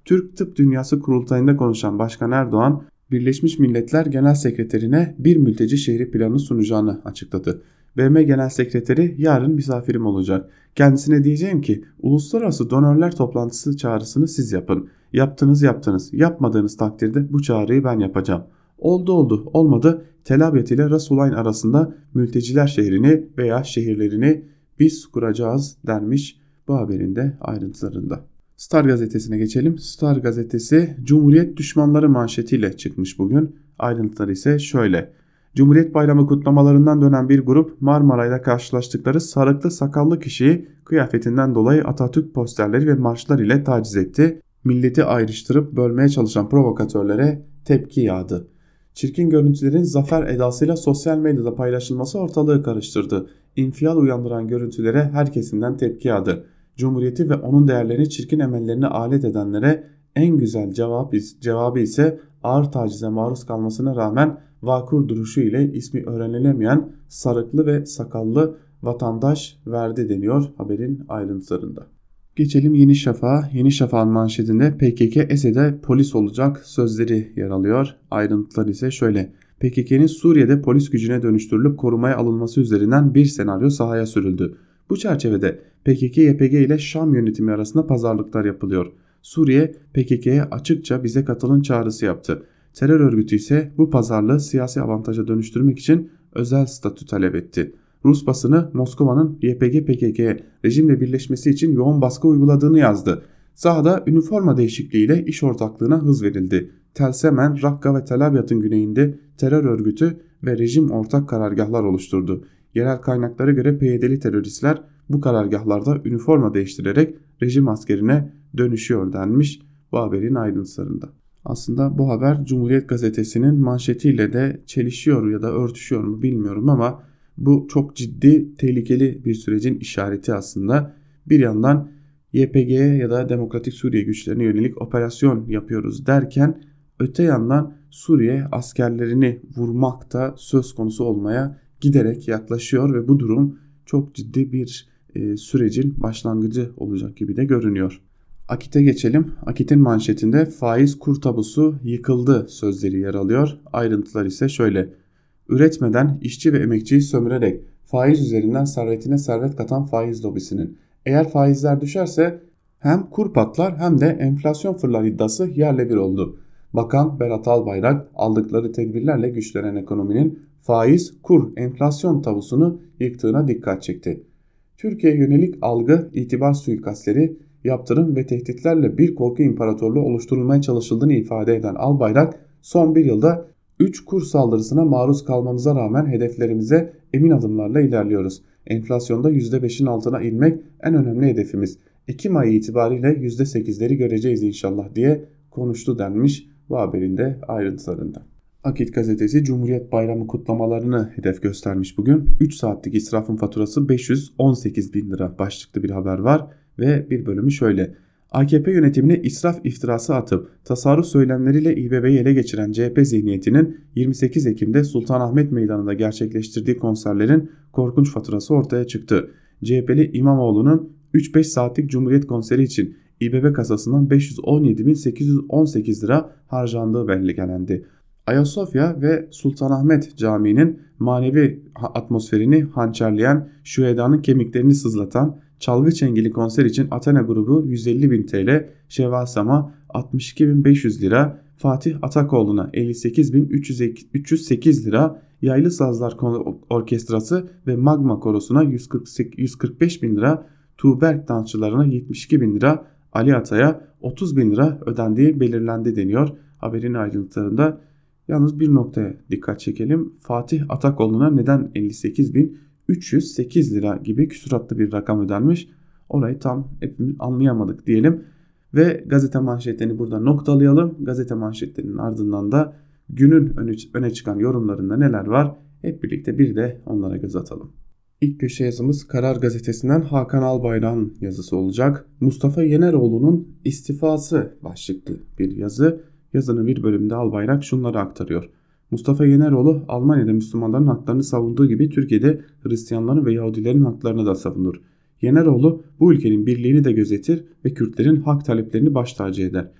Türk Tıp Dünyası kurultayında konuşan Başkan Erdoğan, Birleşmiş Milletler Genel Sekreterine bir mülteci şehri planı sunacağını açıkladı. BM Genel Sekreteri yarın misafirim olacak. Kendisine diyeceğim ki uluslararası donörler toplantısı çağrısını siz yapın. Yaptınız yaptınız. Yapmadığınız takdirde bu çağrıyı ben yapacağım. Oldu oldu olmadı Tel Abyad ile Rasulayn arasında mülteciler şehrini veya şehirlerini biz kuracağız denmiş bu haberin de ayrıntılarında. Star gazetesine geçelim. Star gazetesi Cumhuriyet düşmanları manşetiyle çıkmış bugün. Ayrıntıları ise şöyle. Cumhuriyet Bayramı kutlamalarından dönen bir grup Marmaray'da karşılaştıkları sarıklı sakallı kişiyi kıyafetinden dolayı Atatürk posterleri ve marşlar ile taciz etti. Milleti ayrıştırıp bölmeye çalışan provokatörlere tepki yağdı. Çirkin görüntülerin zafer edasıyla sosyal medyada paylaşılması ortalığı karıştırdı. İnfiyal uyandıran görüntülere her kesimden tepki yağdı. Cumhuriyeti ve onun değerlerini çirkin emellerine alet edenlere en güzel cevap, cevabı ise ağır tacize maruz kalmasına rağmen vakur duruşu ile ismi öğrenilemeyen sarıklı ve sakallı vatandaş verdi deniyor haberin ayrıntılarında. Geçelim Yeni Şafak'a. Yeni Şafak'ın manşetinde PKK Esed'e polis olacak sözleri yer alıyor. Ayrıntılar ise şöyle. PKK'nin Suriye'de polis gücüne dönüştürülüp korumaya alınması üzerinden bir senaryo sahaya sürüldü. Bu çerçevede PKK-YPG ile Şam yönetimi arasında pazarlıklar yapılıyor. Suriye PKK'ye açıkça bize katılın çağrısı yaptı. Terör örgütü ise bu pazarlığı siyasi avantaja dönüştürmek için özel statü talep etti. Rus basını Moskova'nın YPG PKK rejimle birleşmesi için yoğun baskı uyguladığını yazdı. Sahada üniforma değişikliğiyle iş ortaklığına hız verildi. Telsemen, Rakka ve Tel Abyad'ın güneyinde terör örgütü ve rejim ortak karargahlar oluşturdu. Yerel kaynaklara göre PYD'li teröristler bu karargahlarda üniforma değiştirerek rejim askerine dönüşüyor denmiş bu haberin ayrıntılarında. Aslında bu haber Cumhuriyet Gazetesi'nin manşetiyle de çelişiyor ya da örtüşüyor mu bilmiyorum ama bu çok ciddi tehlikeli bir sürecin işareti aslında. Bir yandan YPG'ye ya da Demokratik Suriye güçlerine yönelik operasyon yapıyoruz derken öte yandan Suriye askerlerini vurmakta söz konusu olmaya giderek yaklaşıyor ve bu durum çok ciddi bir e, sürecin başlangıcı olacak gibi de görünüyor. Akit'e geçelim. Akit'in manşetinde faiz kur tabusu yıkıldı sözleri yer alıyor. Ayrıntılar ise şöyle. Üretmeden işçi ve emekçiyi sömürerek faiz üzerinden servetine servet katan faiz lobisinin. Eğer faizler düşerse hem kur patlar hem de enflasyon fırlar iddiası yerle bir oldu. Bakan Berat Albayrak aldıkları tedbirlerle güçlenen ekonominin faiz, kur, enflasyon tavusunu yıktığına dikkat çekti. Türkiye yönelik algı, itibar suikastleri, yaptırım ve tehditlerle bir korku imparatorluğu oluşturulmaya çalışıldığını ifade eden Albayrak son bir yılda 3 kur saldırısına maruz kalmamıza rağmen hedeflerimize emin adımlarla ilerliyoruz. Enflasyonda %5'in altına inmek en önemli hedefimiz. Ekim ayı itibariyle %8'leri göreceğiz inşallah diye konuştu denmiş bu haberin de ayrıntılarında. Akit gazetesi Cumhuriyet Bayramı kutlamalarını hedef göstermiş bugün. 3 saatlik israfın faturası 518 bin lira başlıklı bir haber var ve bir bölümü şöyle. AKP yönetimine israf iftirası atıp tasarruf söylemleriyle İBB'yi ele geçiren CHP zihniyetinin 28 Ekim'de Sultanahmet Meydanı'nda gerçekleştirdiği konserlerin korkunç faturası ortaya çıktı. CHP'li İmamoğlu'nun 3-5 saatlik Cumhuriyet konseri için İBB kasasından 517.818 lira harcandığı belgelendi. Ayasofya ve Sultanahmet Camii'nin manevi atmosferini hançerleyen, şühedanın kemiklerini sızlatan çalgı çengeli konser için Athena grubu 150.000 TL, Şevasama 62.500 lira, Fatih Atakoğlu'na 58.308 lira, Yaylı Sazlar Orkestrası ve Magma Korosu'na 145 bin lira, Tuğberk dansçılarına 72 bin lira, Ali Atay'a 30 bin lira ödendiği belirlendi deniyor haberin ayrıntılarında. Yalnız bir noktaya dikkat çekelim. Fatih Atakoğlu'na neden 58.308 lira gibi küsuratlı bir rakam ödenmiş? Orayı tam hepimiz anlayamadık diyelim. Ve gazete manşetlerini burada noktalayalım. Gazete manşetlerinin ardından da günün öne, çıkan yorumlarında neler var? Hep birlikte bir de onlara göz atalım. İlk köşe yazımız Karar Gazetesi'nden Hakan Albayrak'ın yazısı olacak. Mustafa Yeneroğlu'nun istifası başlıklı bir yazı. Yazının bir bölümünde Albayrak şunları aktarıyor. Mustafa Yeneroğlu Almanya'da Müslümanların haklarını savunduğu gibi Türkiye'de Hristiyanların ve Yahudilerin haklarını da savunur. Yeneroğlu bu ülkenin birliğini de gözetir ve Kürtlerin hak taleplerini baş tacı eder.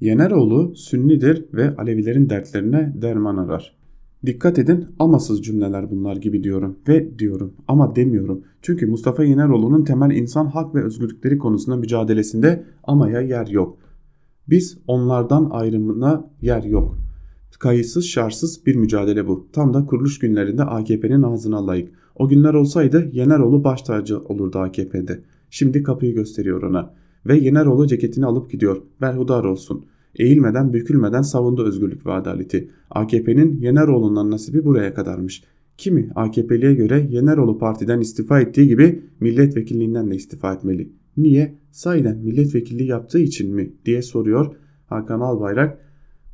Yeneroğlu Sünnidir ve Alevilerin dertlerine derman arar. Dikkat edin amasız cümleler bunlar gibi diyorum ve diyorum ama demiyorum. Çünkü Mustafa Yeneroğlu'nun temel insan hak ve özgürlükleri konusunda mücadelesinde amaya yer yok. Biz onlardan ayrımına yer yok. Kayıtsız şartsız bir mücadele bu. Tam da kuruluş günlerinde AKP'nin ağzına layık. O günler olsaydı Yeneroğlu baş tacı olurdu AKP'de. Şimdi kapıyı gösteriyor ona. Ve Yeneroğlu ceketini alıp gidiyor. Berhudar olsun. Eğilmeden bükülmeden savundu özgürlük ve adaleti. AKP'nin Yeneroğlu'ndan nasibi buraya kadarmış. Kimi AKP'liye göre Yeneroğlu partiden istifa ettiği gibi milletvekilliğinden de istifa etmeli. Niye? Sayden milletvekilliği yaptığı için mi diye soruyor Hakan Albayrak.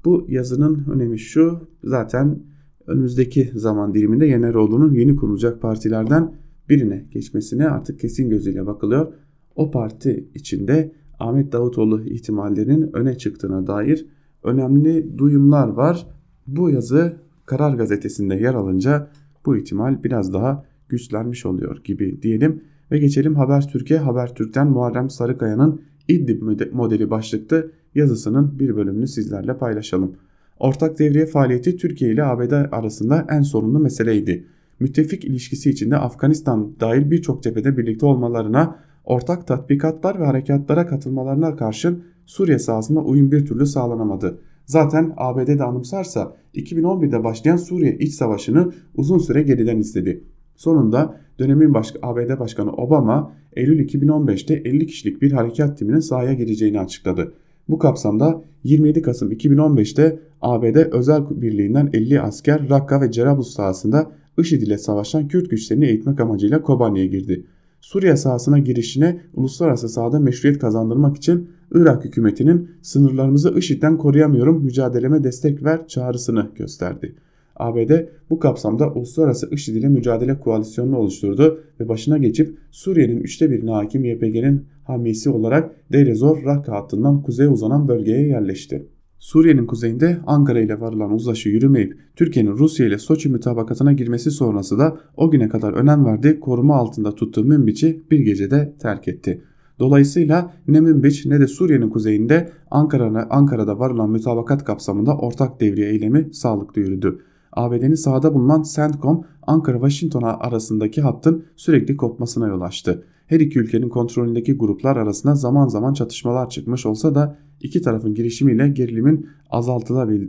Bu yazının önemi şu zaten önümüzdeki zaman diliminde Yeneroğlu'nun yeni kurulacak partilerden birine geçmesine artık kesin gözüyle bakılıyor. O parti içinde Ahmet Davutoğlu ihtimallerinin öne çıktığına dair önemli duyumlar var. Bu yazı Karar Gazetesi'nde yer alınca bu ihtimal biraz daha güçlenmiş oluyor gibi diyelim. Ve geçelim Habertürk'e. Habertürk'ten Muharrem Sarıkaya'nın İdlib modeli başlıklı yazısının bir bölümünü sizlerle paylaşalım. Ortak devriye faaliyeti Türkiye ile ABD arasında en sorunlu meseleydi. Müttefik ilişkisi içinde Afganistan dahil birçok cephede birlikte olmalarına, ortak tatbikatlar ve harekatlara katılmalarına karşın Suriye sahasında uyum bir türlü sağlanamadı. Zaten ABD de anımsarsa 2011'de başlayan Suriye iç savaşını uzun süre geriden istedi. Sonunda dönemin baş ABD Başkanı Obama Eylül 2015'te 50 kişilik bir harekat timinin sahaya gireceğini açıkladı. Bu kapsamda 27 Kasım 2015'te ABD özel birliğinden 50 asker Rakka ve Cerablus sahasında IŞİD ile savaşan Kürt güçlerini eğitmek amacıyla Kobani'ye girdi. Suriye sahasına girişine uluslararası sahada meşruiyet kazandırmak için Irak hükümetinin sınırlarımızı IŞİD'den koruyamıyorum mücadeleme destek ver çağrısını gösterdi. ABD bu kapsamda uluslararası IŞİD ile mücadele koalisyonunu oluşturdu ve başına geçip Suriye'nin üçte birine hakim YPG'nin hamisi olarak Deir Zor Rakka hattından kuzeye uzanan bölgeye yerleşti. Suriye'nin kuzeyinde Ankara ile varılan uzlaşı yürümeyip Türkiye'nin Rusya ile Soçi mütabakatına girmesi sonrası da o güne kadar önem verdiği koruma altında tuttuğu Münbiç'i bir gecede terk etti. Dolayısıyla ne Münbiç ne de Suriye'nin kuzeyinde Ankara'da Ankara'da varılan mütabakat kapsamında ortak devriye eylemi sağlıklı yürüdü. ABD'nin sahada bulunan CENTCOM Ankara-Washington arasındaki hattın sürekli kopmasına yol açtı. Her iki ülkenin kontrolündeki gruplar arasında zaman zaman çatışmalar çıkmış olsa da iki tarafın girişimiyle gerilimin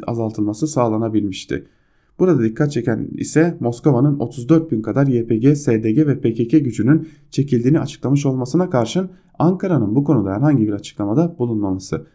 azaltılması sağlanabilmişti. Burada dikkat çeken ise Moskova'nın 34 bin kadar YPG, SDG ve PKK gücünün çekildiğini açıklamış olmasına karşın Ankara'nın bu konuda herhangi bir açıklamada bulunmaması.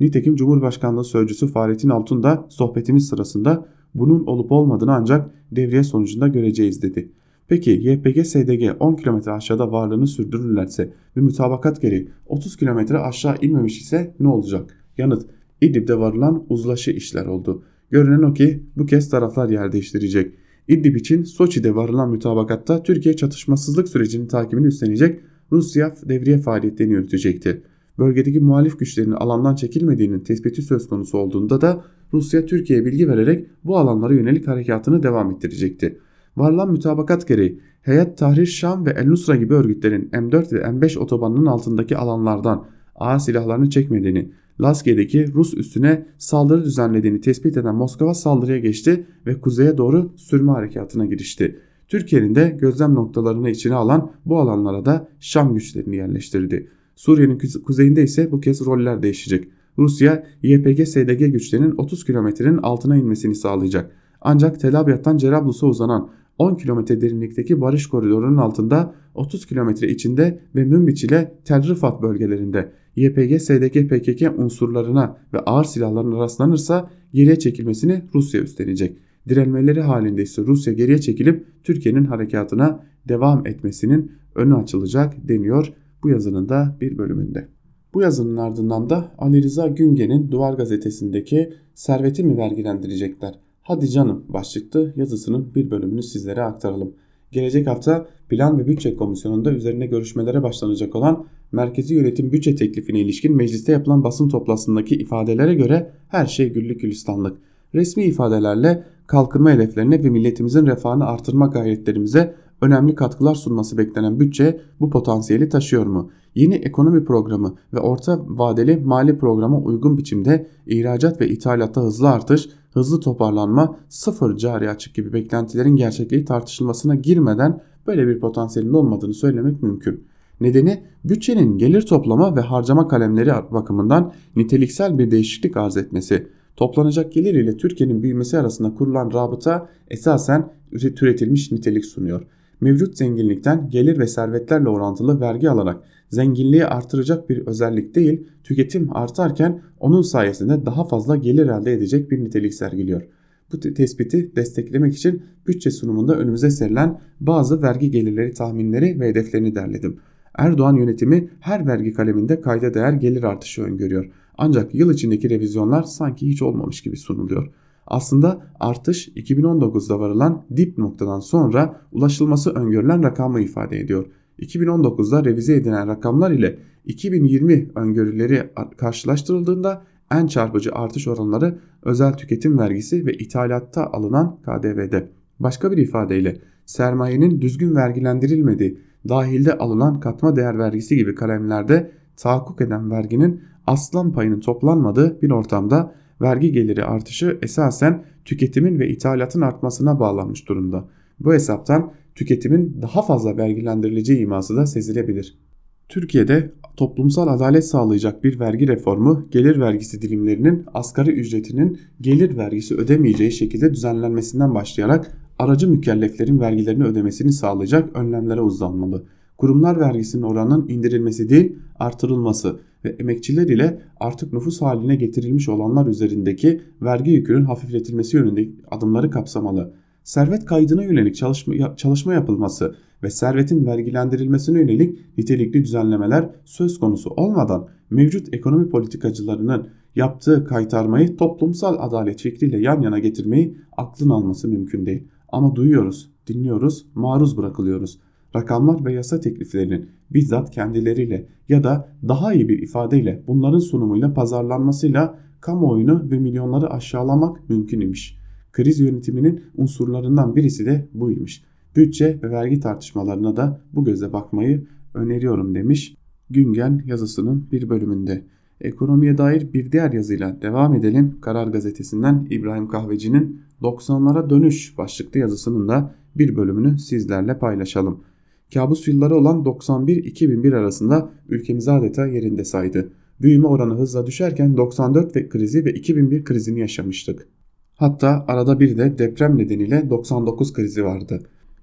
Nitekim Cumhurbaşkanlığı Sözcüsü Fahrettin Altun da sohbetimiz sırasında bunun olup olmadığını ancak devriye sonucunda göreceğiz dedi. Peki YPG SDG 10 km aşağıda varlığını sürdürürlerse ve mütabakat gereği 30 km aşağı inmemiş ise ne olacak? Yanıt İdlib'de varılan uzlaşı işler oldu. Görünen o ki bu kez taraflar yer değiştirecek. İdlib için Soçi'de varılan mütabakatta Türkiye çatışmasızlık sürecinin takibini üstlenecek Rusya devriye faaliyetlerini yürütecekti. Bölgedeki muhalif güçlerin alandan çekilmediğinin tespiti söz konusu olduğunda da Rusya Türkiye'ye bilgi vererek bu alanlara yönelik harekatını devam ettirecekti. Varılan mütabakat gereği Heyet Tahrir Şam ve El Nusra gibi örgütlerin M4 ve M5 otobanının altındaki alanlardan ağır silahlarını çekmediğini, Laskiye'deki Rus üstüne saldırı düzenlediğini tespit eden Moskova saldırıya geçti ve kuzeye doğru sürme harekatına girişti. Türkiye'nin de gözlem noktalarını içine alan bu alanlara da Şam güçlerini yerleştirdi. Suriye'nin kuzeyinde ise bu kez roller değişecek. Rusya YPG-SDG güçlerinin 30 kilometrenin altına inmesini sağlayacak. Ancak Tel Abyad'dan Cerablus'a uzanan 10 kilometre derinlikteki barış koridorunun altında 30 kilometre içinde ve Münbiç ile Tel Rifat bölgelerinde YPG, SDG, PKK unsurlarına ve ağır silahlarına rastlanırsa geriye çekilmesini Rusya üstlenecek. Direnmeleri halinde ise Rusya geriye çekilip Türkiye'nin harekatına devam etmesinin önü açılacak deniyor bu yazının da bir bölümünde. Bu yazının ardından da Ali Rıza Güngen'in Duvar Gazetesi'ndeki serveti mi vergilendirecekler? Hadi canım başlıklı yazısının bir bölümünü sizlere aktaralım. Gelecek hafta Plan ve Bütçe Komisyonu'nda üzerine görüşmelere başlanacak olan Merkezi Yönetim Bütçe teklifine ilişkin mecliste yapılan basın toplantısındaki ifadelere göre her şey güllük gülistanlık. Resmi ifadelerle kalkınma hedeflerine ve milletimizin refahını artırma gayretlerimize önemli katkılar sunması beklenen bütçe bu potansiyeli taşıyor mu? Yeni ekonomi programı ve orta vadeli mali programa uygun biçimde ihracat ve ithalatta hızlı artış, hızlı toparlanma, sıfır cari açık gibi beklentilerin gerçekliği tartışılmasına girmeden böyle bir potansiyelin olmadığını söylemek mümkün. Nedeni bütçenin gelir toplama ve harcama kalemleri bakımından niteliksel bir değişiklik arz etmesi. Toplanacak gelir ile Türkiye'nin büyümesi arasında kurulan rabıta esasen türetilmiş nitelik sunuyor mevcut zenginlikten gelir ve servetlerle orantılı vergi alarak zenginliği artıracak bir özellik değil, tüketim artarken onun sayesinde daha fazla gelir elde edecek bir nitelik sergiliyor. Bu tespiti desteklemek için bütçe sunumunda önümüze serilen bazı vergi gelirleri tahminleri ve hedeflerini derledim. Erdoğan yönetimi her vergi kaleminde kayda değer gelir artışı öngörüyor. Ancak yıl içindeki revizyonlar sanki hiç olmamış gibi sunuluyor. Aslında artış 2019'da varılan dip noktadan sonra ulaşılması öngörülen rakamı ifade ediyor. 2019'da revize edilen rakamlar ile 2020 öngörüleri karşılaştırıldığında en çarpıcı artış oranları özel tüketim vergisi ve ithalatta alınan KDV'de. Başka bir ifadeyle sermayenin düzgün vergilendirilmediği, dahilde alınan katma değer vergisi gibi kalemlerde tahakkuk eden verginin aslan payının toplanmadığı bir ortamda vergi geliri artışı esasen tüketimin ve ithalatın artmasına bağlanmış durumda. Bu hesaptan tüketimin daha fazla vergilendirileceği iması da sezilebilir. Türkiye'de toplumsal adalet sağlayacak bir vergi reformu gelir vergisi dilimlerinin asgari ücretinin gelir vergisi ödemeyeceği şekilde düzenlenmesinden başlayarak aracı mükelleflerin vergilerini ödemesini sağlayacak önlemlere uzanmalı. kurumlar vergisinin oranının indirilmesi değil artırılması ve emekçiler ile artık nüfus haline getirilmiş olanlar üzerindeki vergi yükünün hafifletilmesi yönünde adımları kapsamalı. Servet kaydına yönelik çalışma, çalışma yapılması ve servetin vergilendirilmesine yönelik nitelikli düzenlemeler söz konusu olmadan mevcut ekonomi politikacılarının yaptığı kaytarmayı toplumsal adalet fikriyle yan yana getirmeyi aklın alması mümkün değil. Ama duyuyoruz, dinliyoruz, maruz bırakılıyoruz. Rakamlar ve yasa tekliflerinin bizzat kendileriyle ya da daha iyi bir ifadeyle bunların sunumuyla pazarlanmasıyla kamuoyunu ve milyonları aşağılamak mümkün imiş. Kriz yönetiminin unsurlarından birisi de buymuş. Bütçe ve vergi tartışmalarına da bu göze bakmayı öneriyorum demiş Güngen yazısının bir bölümünde. Ekonomiye dair bir diğer yazıyla devam edelim. Karar gazetesinden İbrahim Kahveci'nin 90'lara dönüş başlıklı yazısının da bir bölümünü sizlerle paylaşalım. Kabus yılları olan 91-2001 arasında ülkemiz adeta yerinde saydı. Büyüme oranı hızla düşerken 94 ve krizi ve 2001 krizini yaşamıştık. Hatta arada bir de deprem nedeniyle 99 krizi vardı.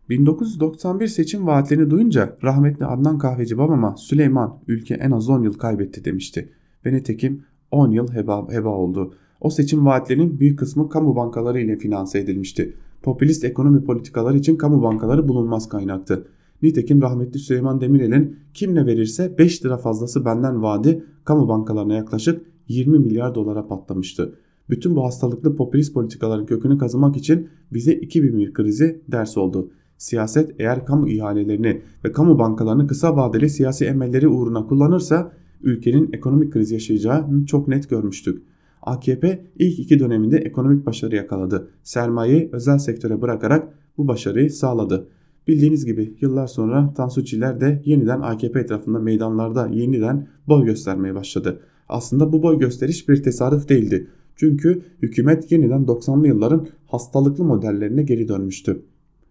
1991 seçim vaatlerini duyunca rahmetli Adnan Kahveci babama Süleyman ülke en az 10 yıl kaybetti demişti. Ve nitekim 10 yıl heba, heba oldu. O seçim vaatlerinin büyük kısmı kamu bankaları ile finanse edilmişti. Popülist ekonomi politikaları için kamu bankaları bulunmaz kaynaktı. Nitekim rahmetli Süleyman Demirel'in kim ne verirse 5 lira fazlası benden vaadi kamu bankalarına yaklaşık 20 milyar dolara patlamıştı. Bütün bu hastalıklı popülist politikaların kökünü kazımak için bize 2001 krizi ders oldu. Siyaset eğer kamu ihalelerini ve kamu bankalarını kısa vadeli siyasi emelleri uğruna kullanırsa ülkenin ekonomik kriz yaşayacağını çok net görmüştük. AKP ilk iki döneminde ekonomik başarı yakaladı. Sermayeyi özel sektöre bırakarak bu başarıyı sağladı. Bildiğiniz gibi yıllar sonra Tansu Çiller de yeniden AKP etrafında meydanlarda yeniden boy göstermeye başladı. Aslında bu boy gösteriş bir tesadüf değildi. Çünkü hükümet yeniden 90'lı yılların hastalıklı modellerine geri dönmüştü.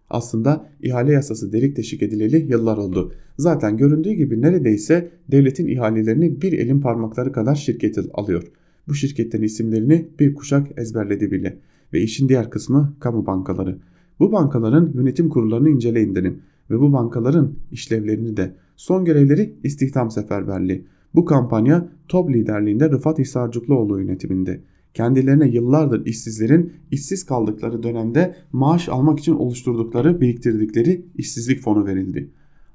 Aslında ihale yasası delik deşik edileli yıllar oldu. Zaten göründüğü gibi neredeyse devletin ihalelerini bir elin parmakları kadar şirket alıyor. Bu şirketlerin isimlerini bir kuşak ezberledi bile. Ve işin diğer kısmı kamu bankaları. Bu bankaların yönetim kurullarını inceleyin derim. Ve bu bankaların işlevlerini de. Son görevleri istihdam seferberliği. Bu kampanya top liderliğinde Rıfat Hisarcıklıoğlu yönetiminde kendilerine yıllardır işsizlerin işsiz kaldıkları dönemde maaş almak için oluşturdukları, biriktirdikleri işsizlik fonu verildi.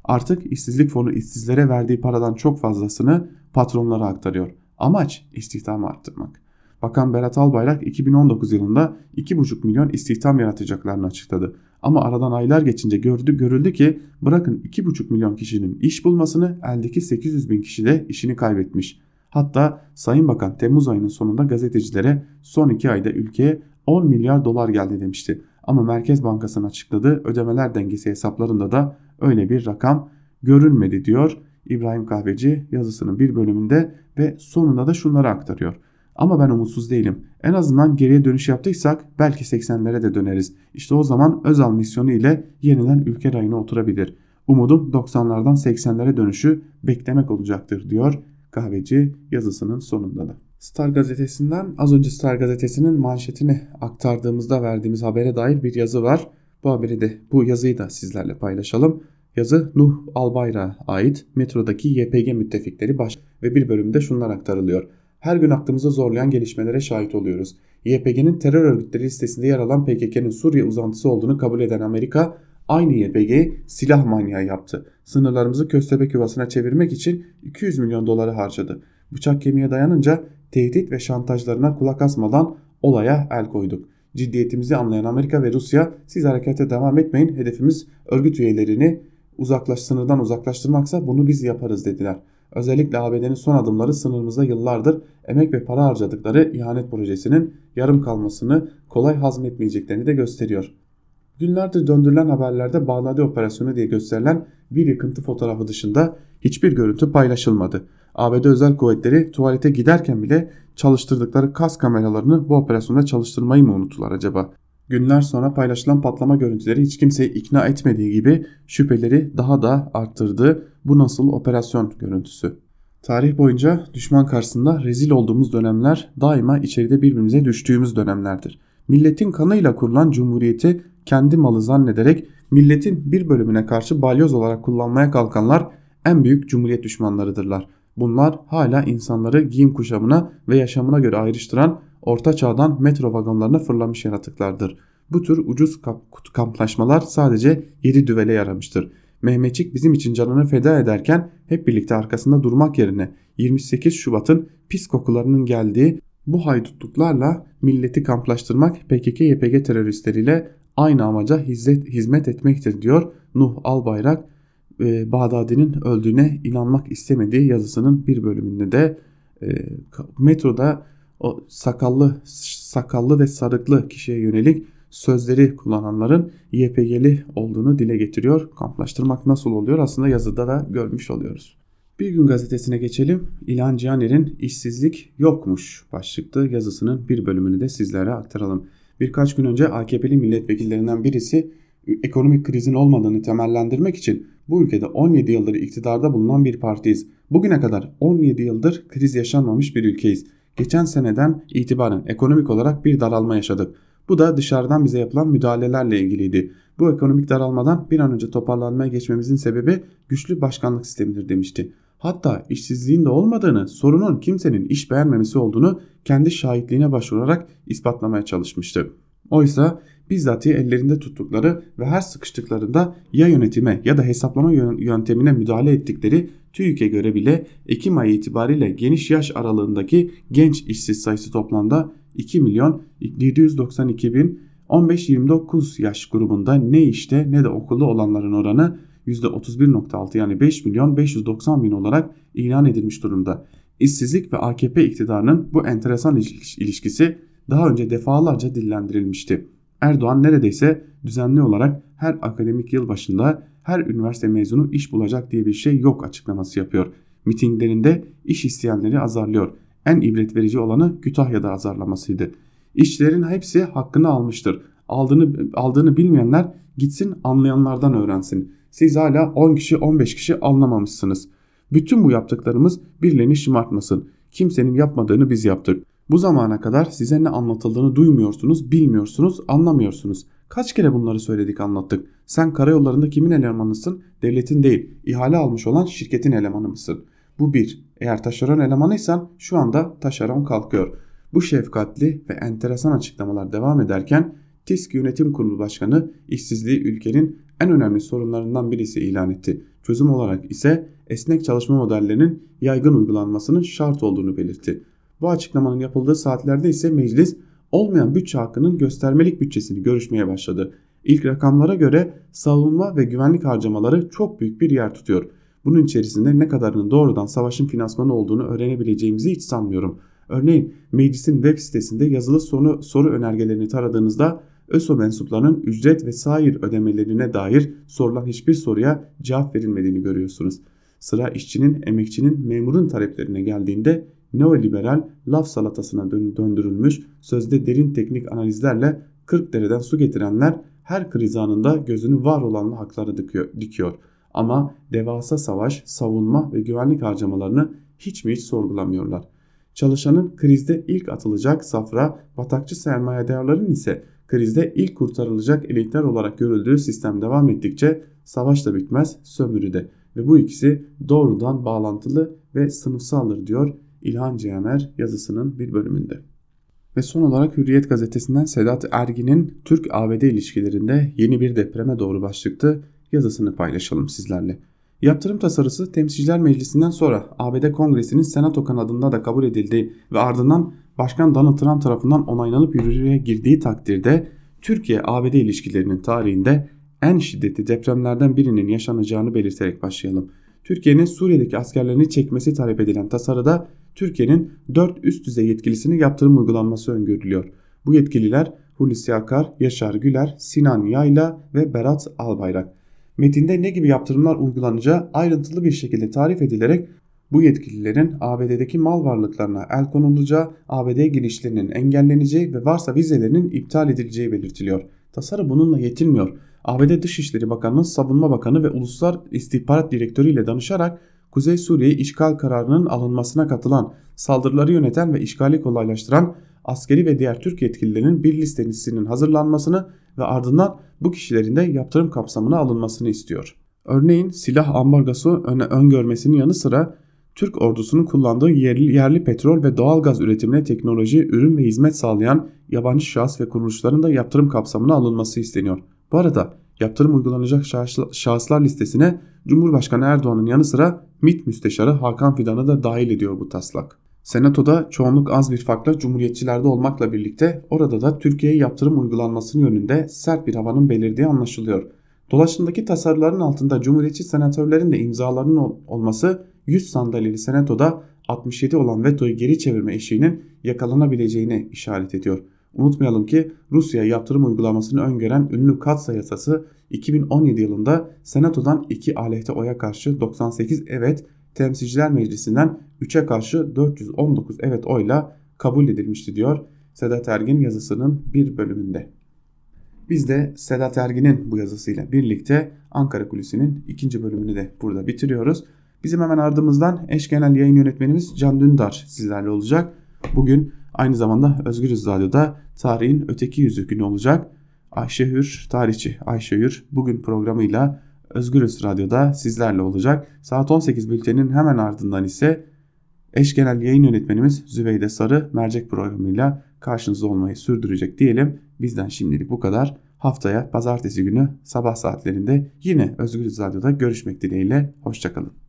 Artık işsizlik fonu işsizlere verdiği paradan çok fazlasını patronlara aktarıyor. Amaç istihdamı arttırmak. Bakan Berat Albayrak 2019 yılında 2,5 milyon istihdam yaratacaklarını açıkladı. Ama aradan aylar geçince gördü, görüldü ki bırakın 2,5 milyon kişinin iş bulmasını eldeki 800 bin kişi de işini kaybetmiş. Hatta Sayın Bakan Temmuz ayının sonunda gazetecilere son 2 ayda ülkeye 10 milyar dolar geldi demişti. Ama Merkez Bankası'nın açıkladığı ödemeler dengesi hesaplarında da öyle bir rakam görünmedi diyor İbrahim Kahveci yazısının bir bölümünde ve sonunda da şunları aktarıyor. Ama ben umutsuz değilim. En azından geriye dönüş yaptıysak belki 80'lere de döneriz. İşte o zaman Özal misyonu ile yeniden ülke rayına oturabilir. Umudum 90'lardan 80'lere dönüşü beklemek olacaktır diyor kahveci yazısının sonunda da. Star gazetesinden az önce Star gazetesinin manşetini aktardığımızda verdiğimiz habere dair bir yazı var. Bu haberi de bu yazıyı da sizlerle paylaşalım. Yazı Nuh Albayrak'a ait metrodaki YPG müttefikleri baş ve bir bölümde şunlar aktarılıyor. Her gün aklımızı zorlayan gelişmelere şahit oluyoruz. YPG'nin terör örgütleri listesinde yer alan PKK'nın Suriye uzantısı olduğunu kabul eden Amerika aynı YPG'yi silah manyağı yaptı. Sınırlarımızı köstebek yuvasına çevirmek için 200 milyon doları harcadı. Bıçak kemiğe dayanınca tehdit ve şantajlarına kulak asmadan olaya el koyduk. Ciddiyetimizi anlayan Amerika ve Rusya siz harekete devam etmeyin hedefimiz örgüt üyelerini uzaklaş sınırdan uzaklaştırmaksa bunu biz yaparız dediler. Özellikle ABD'nin son adımları sınırımızda yıllardır emek ve para harcadıkları ihanet projesinin yarım kalmasını kolay hazmetmeyeceklerini de gösteriyor. Günlerdir döndürülen haberlerde Bağladi operasyonu diye gösterilen bir yıkıntı fotoğrafı dışında hiçbir görüntü paylaşılmadı. ABD özel kuvvetleri tuvalete giderken bile çalıştırdıkları kas kameralarını bu operasyonda çalıştırmayı mı unuttular acaba? Günler sonra paylaşılan patlama görüntüleri hiç kimseyi ikna etmediği gibi şüpheleri daha da arttırdı. Bu nasıl operasyon görüntüsü? Tarih boyunca düşman karşısında rezil olduğumuz dönemler daima içeride birbirimize düştüğümüz dönemlerdir. Milletin kanıyla kurulan cumhuriyeti kendi malı zannederek Milletin bir bölümüne karşı balyoz olarak kullanmaya kalkanlar en büyük cumhuriyet düşmanlarıdırlar. Bunlar hala insanları giyim kuşamına ve yaşamına göre ayrıştıran orta çağdan metro vagonlarına fırlamış yaratıklardır. Bu tür ucuz kamplaşmalar sadece yedi düvele yaramıştır. Mehmetçik bizim için canını feda ederken hep birlikte arkasında durmak yerine 28 Şubat'ın pis kokularının geldiği bu haydutluklarla milleti kamplaştırmak PKK-YPG teröristleriyle aynı amaca hizmet etmektir diyor Nuh Albayrak e, Bağdadi'nin öldüğüne inanmak istemediği yazısının bir bölümünde de e, metroda o sakallı sakallı ve sarıklı kişiye yönelik sözleri kullananların YPG'li olduğunu dile getiriyor. Kamplaştırmak nasıl oluyor aslında yazıda da görmüş oluyoruz. Bir gün gazetesine geçelim. İlhan Cihaner'in işsizlik yokmuş başlıklı yazısının bir bölümünü de sizlere aktaralım. Birkaç gün önce AKP'li milletvekillerinden birisi ekonomik krizin olmadığını temellendirmek için bu ülkede 17 yıldır iktidarda bulunan bir partiyiz. Bugüne kadar 17 yıldır kriz yaşanmamış bir ülkeyiz. Geçen seneden itibaren ekonomik olarak bir daralma yaşadık. Bu da dışarıdan bize yapılan müdahalelerle ilgiliydi. Bu ekonomik daralmadan bir an önce toparlanmaya geçmemizin sebebi güçlü başkanlık sistemidir demişti. Hatta işsizliğin de olmadığını, sorunun kimsenin iş beğenmemesi olduğunu kendi şahitliğine başvurarak ispatlamaya çalışmıştı. Oysa bizzatihi ellerinde tuttukları ve her sıkıştıklarında ya yönetime ya da hesaplama yöntemine müdahale ettikleri TÜİK'e göre bile Ekim ayı itibariyle geniş yaş aralığındaki genç işsiz sayısı toplamda 2 milyon 792 bin 15-29 yaş grubunda ne işte ne de okulda olanların oranı %31.6 yani 5 milyon 590 bin olarak ilan edilmiş durumda. İşsizlik ve AKP iktidarının bu enteresan ilişkisi daha önce defalarca dillendirilmişti. Erdoğan neredeyse düzenli olarak her akademik yıl başında her üniversite mezunu iş bulacak diye bir şey yok açıklaması yapıyor. Mitinglerinde iş isteyenleri azarlıyor. En ibret verici olanı Kütahya'da azarlamasıydı. İşçilerin hepsi hakkını almıştır. Aldığını, aldığını bilmeyenler gitsin anlayanlardan öğrensin. Siz hala 10 kişi 15 kişi anlamamışsınız. Bütün bu yaptıklarımız birilerini şımartmasın. Kimsenin yapmadığını biz yaptık. Bu zamana kadar size ne anlatıldığını duymuyorsunuz, bilmiyorsunuz, anlamıyorsunuz. Kaç kere bunları söyledik anlattık. Sen karayollarında kimin elemanısın? Devletin değil, ihale almış olan şirketin elemanı mısın? Bu bir. Eğer taşeron elemanıysan şu anda taşeron kalkıyor. Bu şefkatli ve enteresan açıklamalar devam ederken TİSK Yönetim Kurulu Başkanı işsizliği ülkenin en önemli sorunlarından birisi ilan etti. Çözüm olarak ise esnek çalışma modellerinin yaygın uygulanmasının şart olduğunu belirtti. Bu açıklamanın yapıldığı saatlerde ise meclis olmayan bütçe hakkının göstermelik bütçesini görüşmeye başladı. İlk rakamlara göre savunma ve güvenlik harcamaları çok büyük bir yer tutuyor. Bunun içerisinde ne kadarının doğrudan savaşın finansmanı olduğunu öğrenebileceğimizi hiç sanmıyorum. Örneğin meclisin web sitesinde yazılı soru, soru önergelerini taradığınızda ÖSO mensuplarının ücret ve sair ödemelerine dair sorulan hiçbir soruya cevap verilmediğini görüyorsunuz. Sıra işçinin, emekçinin, memurun taleplerine geldiğinde neoliberal laf salatasına döndürülmüş sözde derin teknik analizlerle 40 dereden su getirenler her kriz anında gözünü var olan hakları dikiyor. Ama devasa savaş, savunma ve güvenlik harcamalarını hiç mi hiç sorgulamıyorlar. Çalışanın krizde ilk atılacak safra, batakçı sermayedarların ise krizde ilk kurtarılacak elitler olarak görüldüğü sistem devam ettikçe savaş da bitmez, sömürü de. Ve bu ikisi doğrudan bağlantılı ve sınıfsaldır diyor İlhan Cihaner yazısının bir bölümünde. Ve son olarak Hürriyet gazetesinden Sedat Ergin'in Türk-ABD ilişkilerinde yeni bir depreme doğru başlıklı yazısını paylaşalım sizlerle. Yaptırım tasarısı Temsilciler Meclisi'nden sonra ABD Kongresi'nin Senato kanadında da kabul edildiği ve ardından Başkan Donald Trump tarafından onaylanıp yürürlüğe girdiği takdirde Türkiye-ABD ilişkilerinin tarihinde en şiddetli depremlerden birinin yaşanacağını belirterek başlayalım. Türkiye'nin Suriye'deki askerlerini çekmesi talep edilen tasarıda Türkiye'nin 4 üst düzey yetkilisini yaptırım uygulanması öngörülüyor. Bu yetkililer Hulusi Akar, Yaşar Güler, Sinan Yayla ve Berat Albayrak. Metinde ne gibi yaptırımlar uygulanacağı ayrıntılı bir şekilde tarif edilerek bu yetkililerin ABD'deki mal varlıklarına el konulacağı, ABD girişlerinin engelleneceği ve varsa vizelerinin iptal edileceği belirtiliyor. Tasarı bununla yetinmiyor. ABD Dışişleri Bakanı, Savunma Bakanı ve Uluslar İstihbarat Direktörü ile danışarak Kuzey Suriye işgal kararının alınmasına katılan, saldırıları yöneten ve işgali kolaylaştıran askeri ve diğer Türk yetkililerinin bir listesinin hazırlanmasını ve ardından bu kişilerin de yaptırım kapsamına alınmasını istiyor. Örneğin silah ambargosu öne öngörmesinin yanı sıra Türk ordusunun kullandığı yerli, yerli petrol ve doğal gaz üretimine teknoloji, ürün ve hizmet sağlayan yabancı şahıs ve kuruluşların da yaptırım kapsamına alınması isteniyor. Bu arada yaptırım uygulanacak şahıslar listesine Cumhurbaşkanı Erdoğan'ın yanı sıra MİT Müsteşarı Hakan Fidan'ı da dahil ediyor bu taslak. Senatoda çoğunluk az bir farkla Cumhuriyetçilerde olmakla birlikte orada da Türkiye'ye yaptırım uygulanmasının yönünde sert bir havanın belirdiği anlaşılıyor. Dolaşımdaki tasarıların altında Cumhuriyetçi senatörlerin de imzalarının olması 100 sandalyeli senatoda 67 olan vetoyu geri çevirme eşiğinin yakalanabileceğine işaret ediyor. Unutmayalım ki Rusya yaptırım uygulamasını öngören ünlü Katsa yasası 2017 yılında Senato'dan 2 aleyhte oya karşı 98 evet, Temsilciler Meclisi'nden 3'e karşı 419 evet oyla kabul edilmişti diyor Sedat Ergin yazısının bir bölümünde. Biz de Sedat Ergin'in bu yazısıyla birlikte Ankara Kulisi'nin ikinci bölümünü de burada bitiriyoruz. Bizim hemen ardımızdan eş genel yayın yönetmenimiz Can Dündar sizlerle olacak. Bugün aynı zamanda Özgürüz Radyo'da tarihin öteki yüzü günü olacak. Ayşe Hür, tarihçi Ayşe Hür bugün programıyla Özgürüz Radyo'da sizlerle olacak. Saat 18 bültenin hemen ardından ise eş genel yayın yönetmenimiz Zübeyde Sarı mercek programıyla karşınızda olmayı sürdürecek diyelim. Bizden şimdilik bu kadar. Haftaya pazartesi günü sabah saatlerinde yine Özgürüz Radyo'da görüşmek dileğiyle. Hoşçakalın.